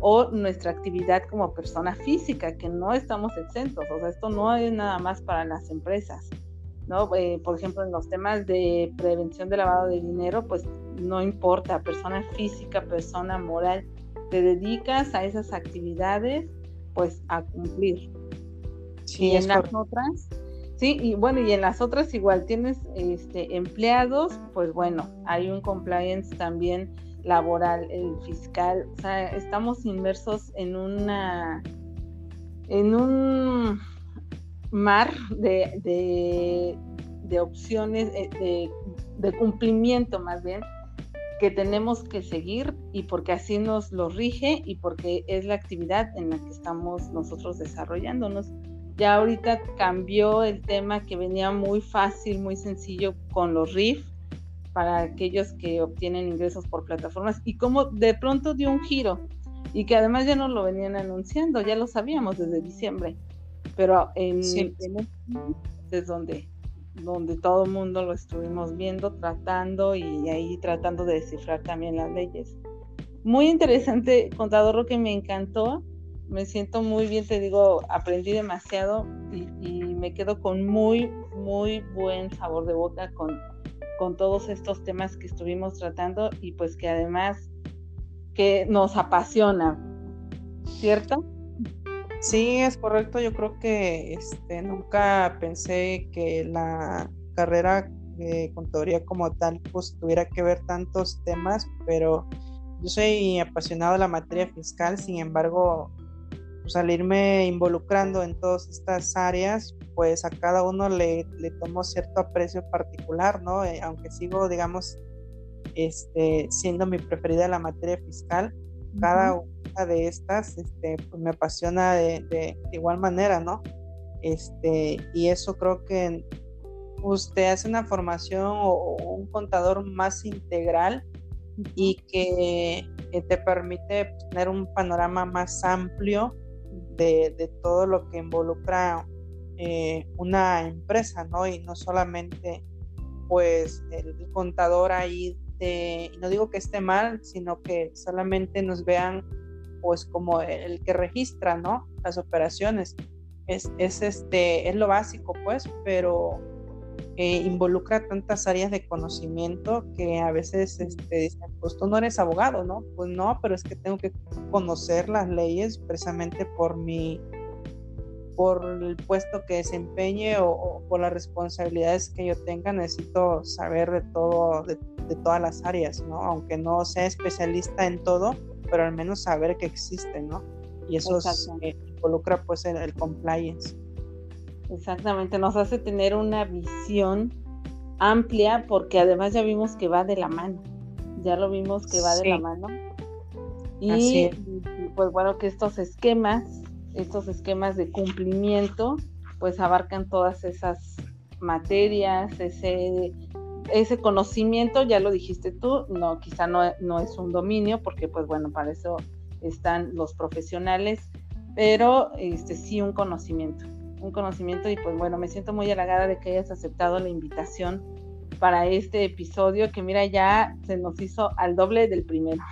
o nuestra actividad como persona física, que no estamos exentos, o sea, esto no es nada más para las empresas, ¿no? Eh, por ejemplo, en los temas de prevención de lavado de dinero, pues no importa, persona física, persona moral, te dedicas a esas actividades, pues a cumplir. Sí, y en las otras, sí, y bueno, y en las otras igual tienes este, empleados, pues bueno, hay un compliance también laboral, el fiscal, o sea, estamos inmersos en una, en un mar de, de, opciones, eh, de, de, cumplimiento más bien, que tenemos que seguir y porque así nos lo rige y porque es la actividad en la que estamos nosotros desarrollándonos. Ya ahorita cambió el tema que venía muy fácil, muy sencillo con los RIF para aquellos que obtienen ingresos por plataformas y como de pronto dio un giro y que además ya nos lo venían anunciando, ya lo sabíamos desde diciembre, pero en, sí. es donde donde todo el mundo lo estuvimos viendo, tratando y ahí tratando de descifrar también las leyes. Muy interesante, contador Roque, me encantó, me siento muy bien, te digo, aprendí demasiado y, me quedo con muy, muy buen sabor de boca con, con todos estos temas que estuvimos tratando y pues que además que nos apasiona, ¿cierto? Sí, es correcto. Yo creo que este, nunca pensé que la carrera de contaduría como tal pues tuviera que ver tantos temas, pero yo soy apasionado de la materia fiscal, sin embargo, pues, al irme involucrando en todas estas áreas, pues a cada uno le, le tomo cierto aprecio particular, ¿no? Eh, aunque sigo, digamos, este, siendo mi preferida la materia fiscal, cada una de estas este, pues me apasiona de, igual manera, ¿no? Este, y eso creo que usted hace una formación o, un contador más integral y que, te permite pues, tener un panorama más amplio de, todo lo que involucra eh, una empresa, ¿no? Y no solamente pues el contador ahí este, no digo que esté mal, sino que solamente nos vean pues como el que registra, ¿no? Las operaciones. Es, es este, es lo básico, pues, pero eh, involucra tantas áreas de conocimiento que a veces este, dicen, pues tú no eres abogado, ¿no? Pues no, pero es que tengo que conocer las leyes precisamente por mi por el puesto que desempeñe o, por las responsabilidades que yo tenga, necesito saber de todo, de, todas las áreas, ¿no? Aunque no sea especialista en todo, pero al menos saber que existe, ¿no? Y eso eh, involucra pues el, el, compliance. Exactamente, nos hace tener una visión amplia porque además ya vimos que va de la mano, ya lo vimos que va de la mano. y pues bueno, que estos esquemas estos esquemas de cumplimiento pues abarcan todas esas materias, ese, ese conocimiento, ya lo dijiste tú, no, quizá no, no es un dominio, porque pues bueno, para eso están los profesionales, pero este sí un conocimiento, un conocimiento y pues bueno, me siento muy halagada de que hayas aceptado la invitación para este episodio que mira ya se nos hizo al doble del primero.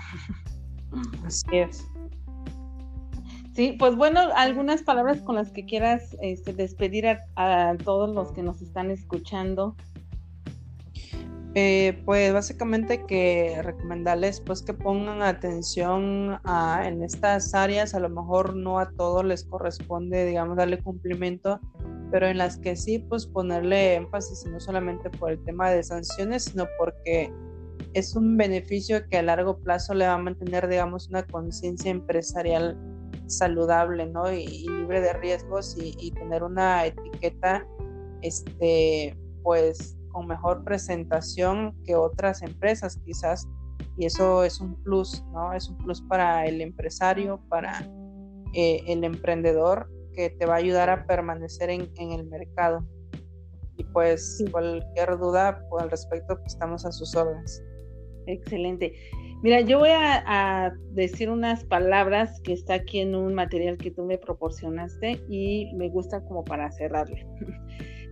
Así es. Sí, pues bueno, algunas palabras con las que quieras este, despedir a, todos los que nos están escuchando. Eh, pues básicamente que recomendarles pues que pongan atención en estas áreas, a lo mejor no a todos les corresponde, digamos, darle cumplimiento, pero en las que sí, pues ponerle énfasis no solamente por el tema de sanciones, sino porque es un beneficio que a largo plazo le va a mantener, digamos, una conciencia empresarial saludable, ¿no? Y, libre de riesgos y, tener una etiqueta, este, pues, con mejor presentación que otras empresas, quizás. Y eso es un plus, ¿no? Es un plus para el empresario, para eh, el emprendedor, que te va a ayudar a permanecer en, el mercado. Y pues, cualquier duda pues, al respecto, pues, estamos a sus órdenes. Excelente. Mira, yo voy a, decir unas palabras que está aquí en un material que tú me proporcionaste y me gusta como para cerrarle.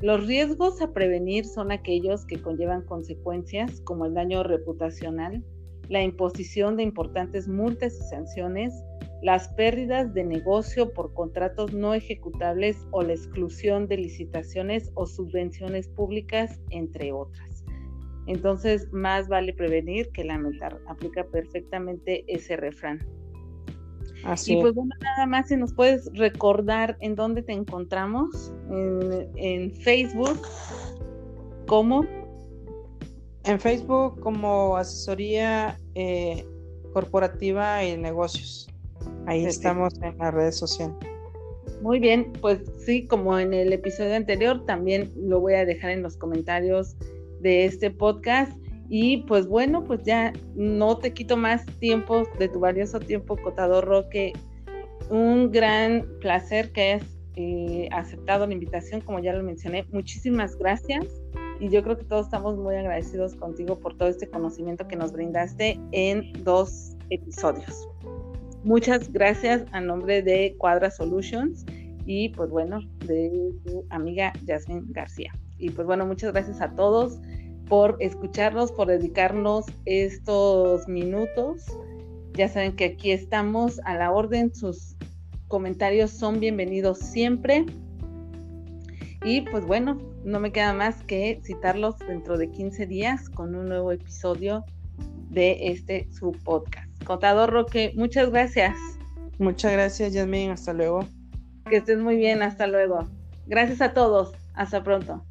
Los riesgos a prevenir son aquellos que conllevan consecuencias como el daño reputacional, la imposición de importantes multas y sanciones, las pérdidas de negocio por contratos no ejecutables o la exclusión de licitaciones o subvenciones públicas, entre otras. Entonces, más vale prevenir que lamentar. Aplica perfectamente ese refrán. Así y pues bueno, nada más si nos puedes recordar en dónde te encontramos, en, Facebook, ¿cómo? En Facebook como asesoría eh, corporativa y negocios. Ahí estamos en las redes sociales. Muy bien, pues sí, como en el episodio anterior, también lo voy a dejar en los comentarios de este podcast. Y pues bueno, pues ya no te quito más tiempo de tu valioso tiempo, Cotador Roque. Un gran placer que hayas eh, aceptado la invitación, como ya lo mencioné. Muchísimas gracias. Y yo creo que todos estamos muy agradecidos contigo por todo este conocimiento que nos brindaste en dos episodios. Muchas gracias a nombre de Cuadra Solutions y pues bueno, de tu amiga Jasmine García. Y pues bueno, muchas gracias a todos por escucharnos, por dedicarnos estos minutos. Ya saben que aquí estamos a la orden, sus comentarios son bienvenidos siempre. Y pues bueno, no me queda más que citarlos dentro de 15 días con un nuevo episodio de este su podcast. Contador Roque, muchas gracias. Muchas gracias, Yasmin. Hasta luego. Que estés muy bien. Hasta luego. Gracias a todos. Hasta pronto.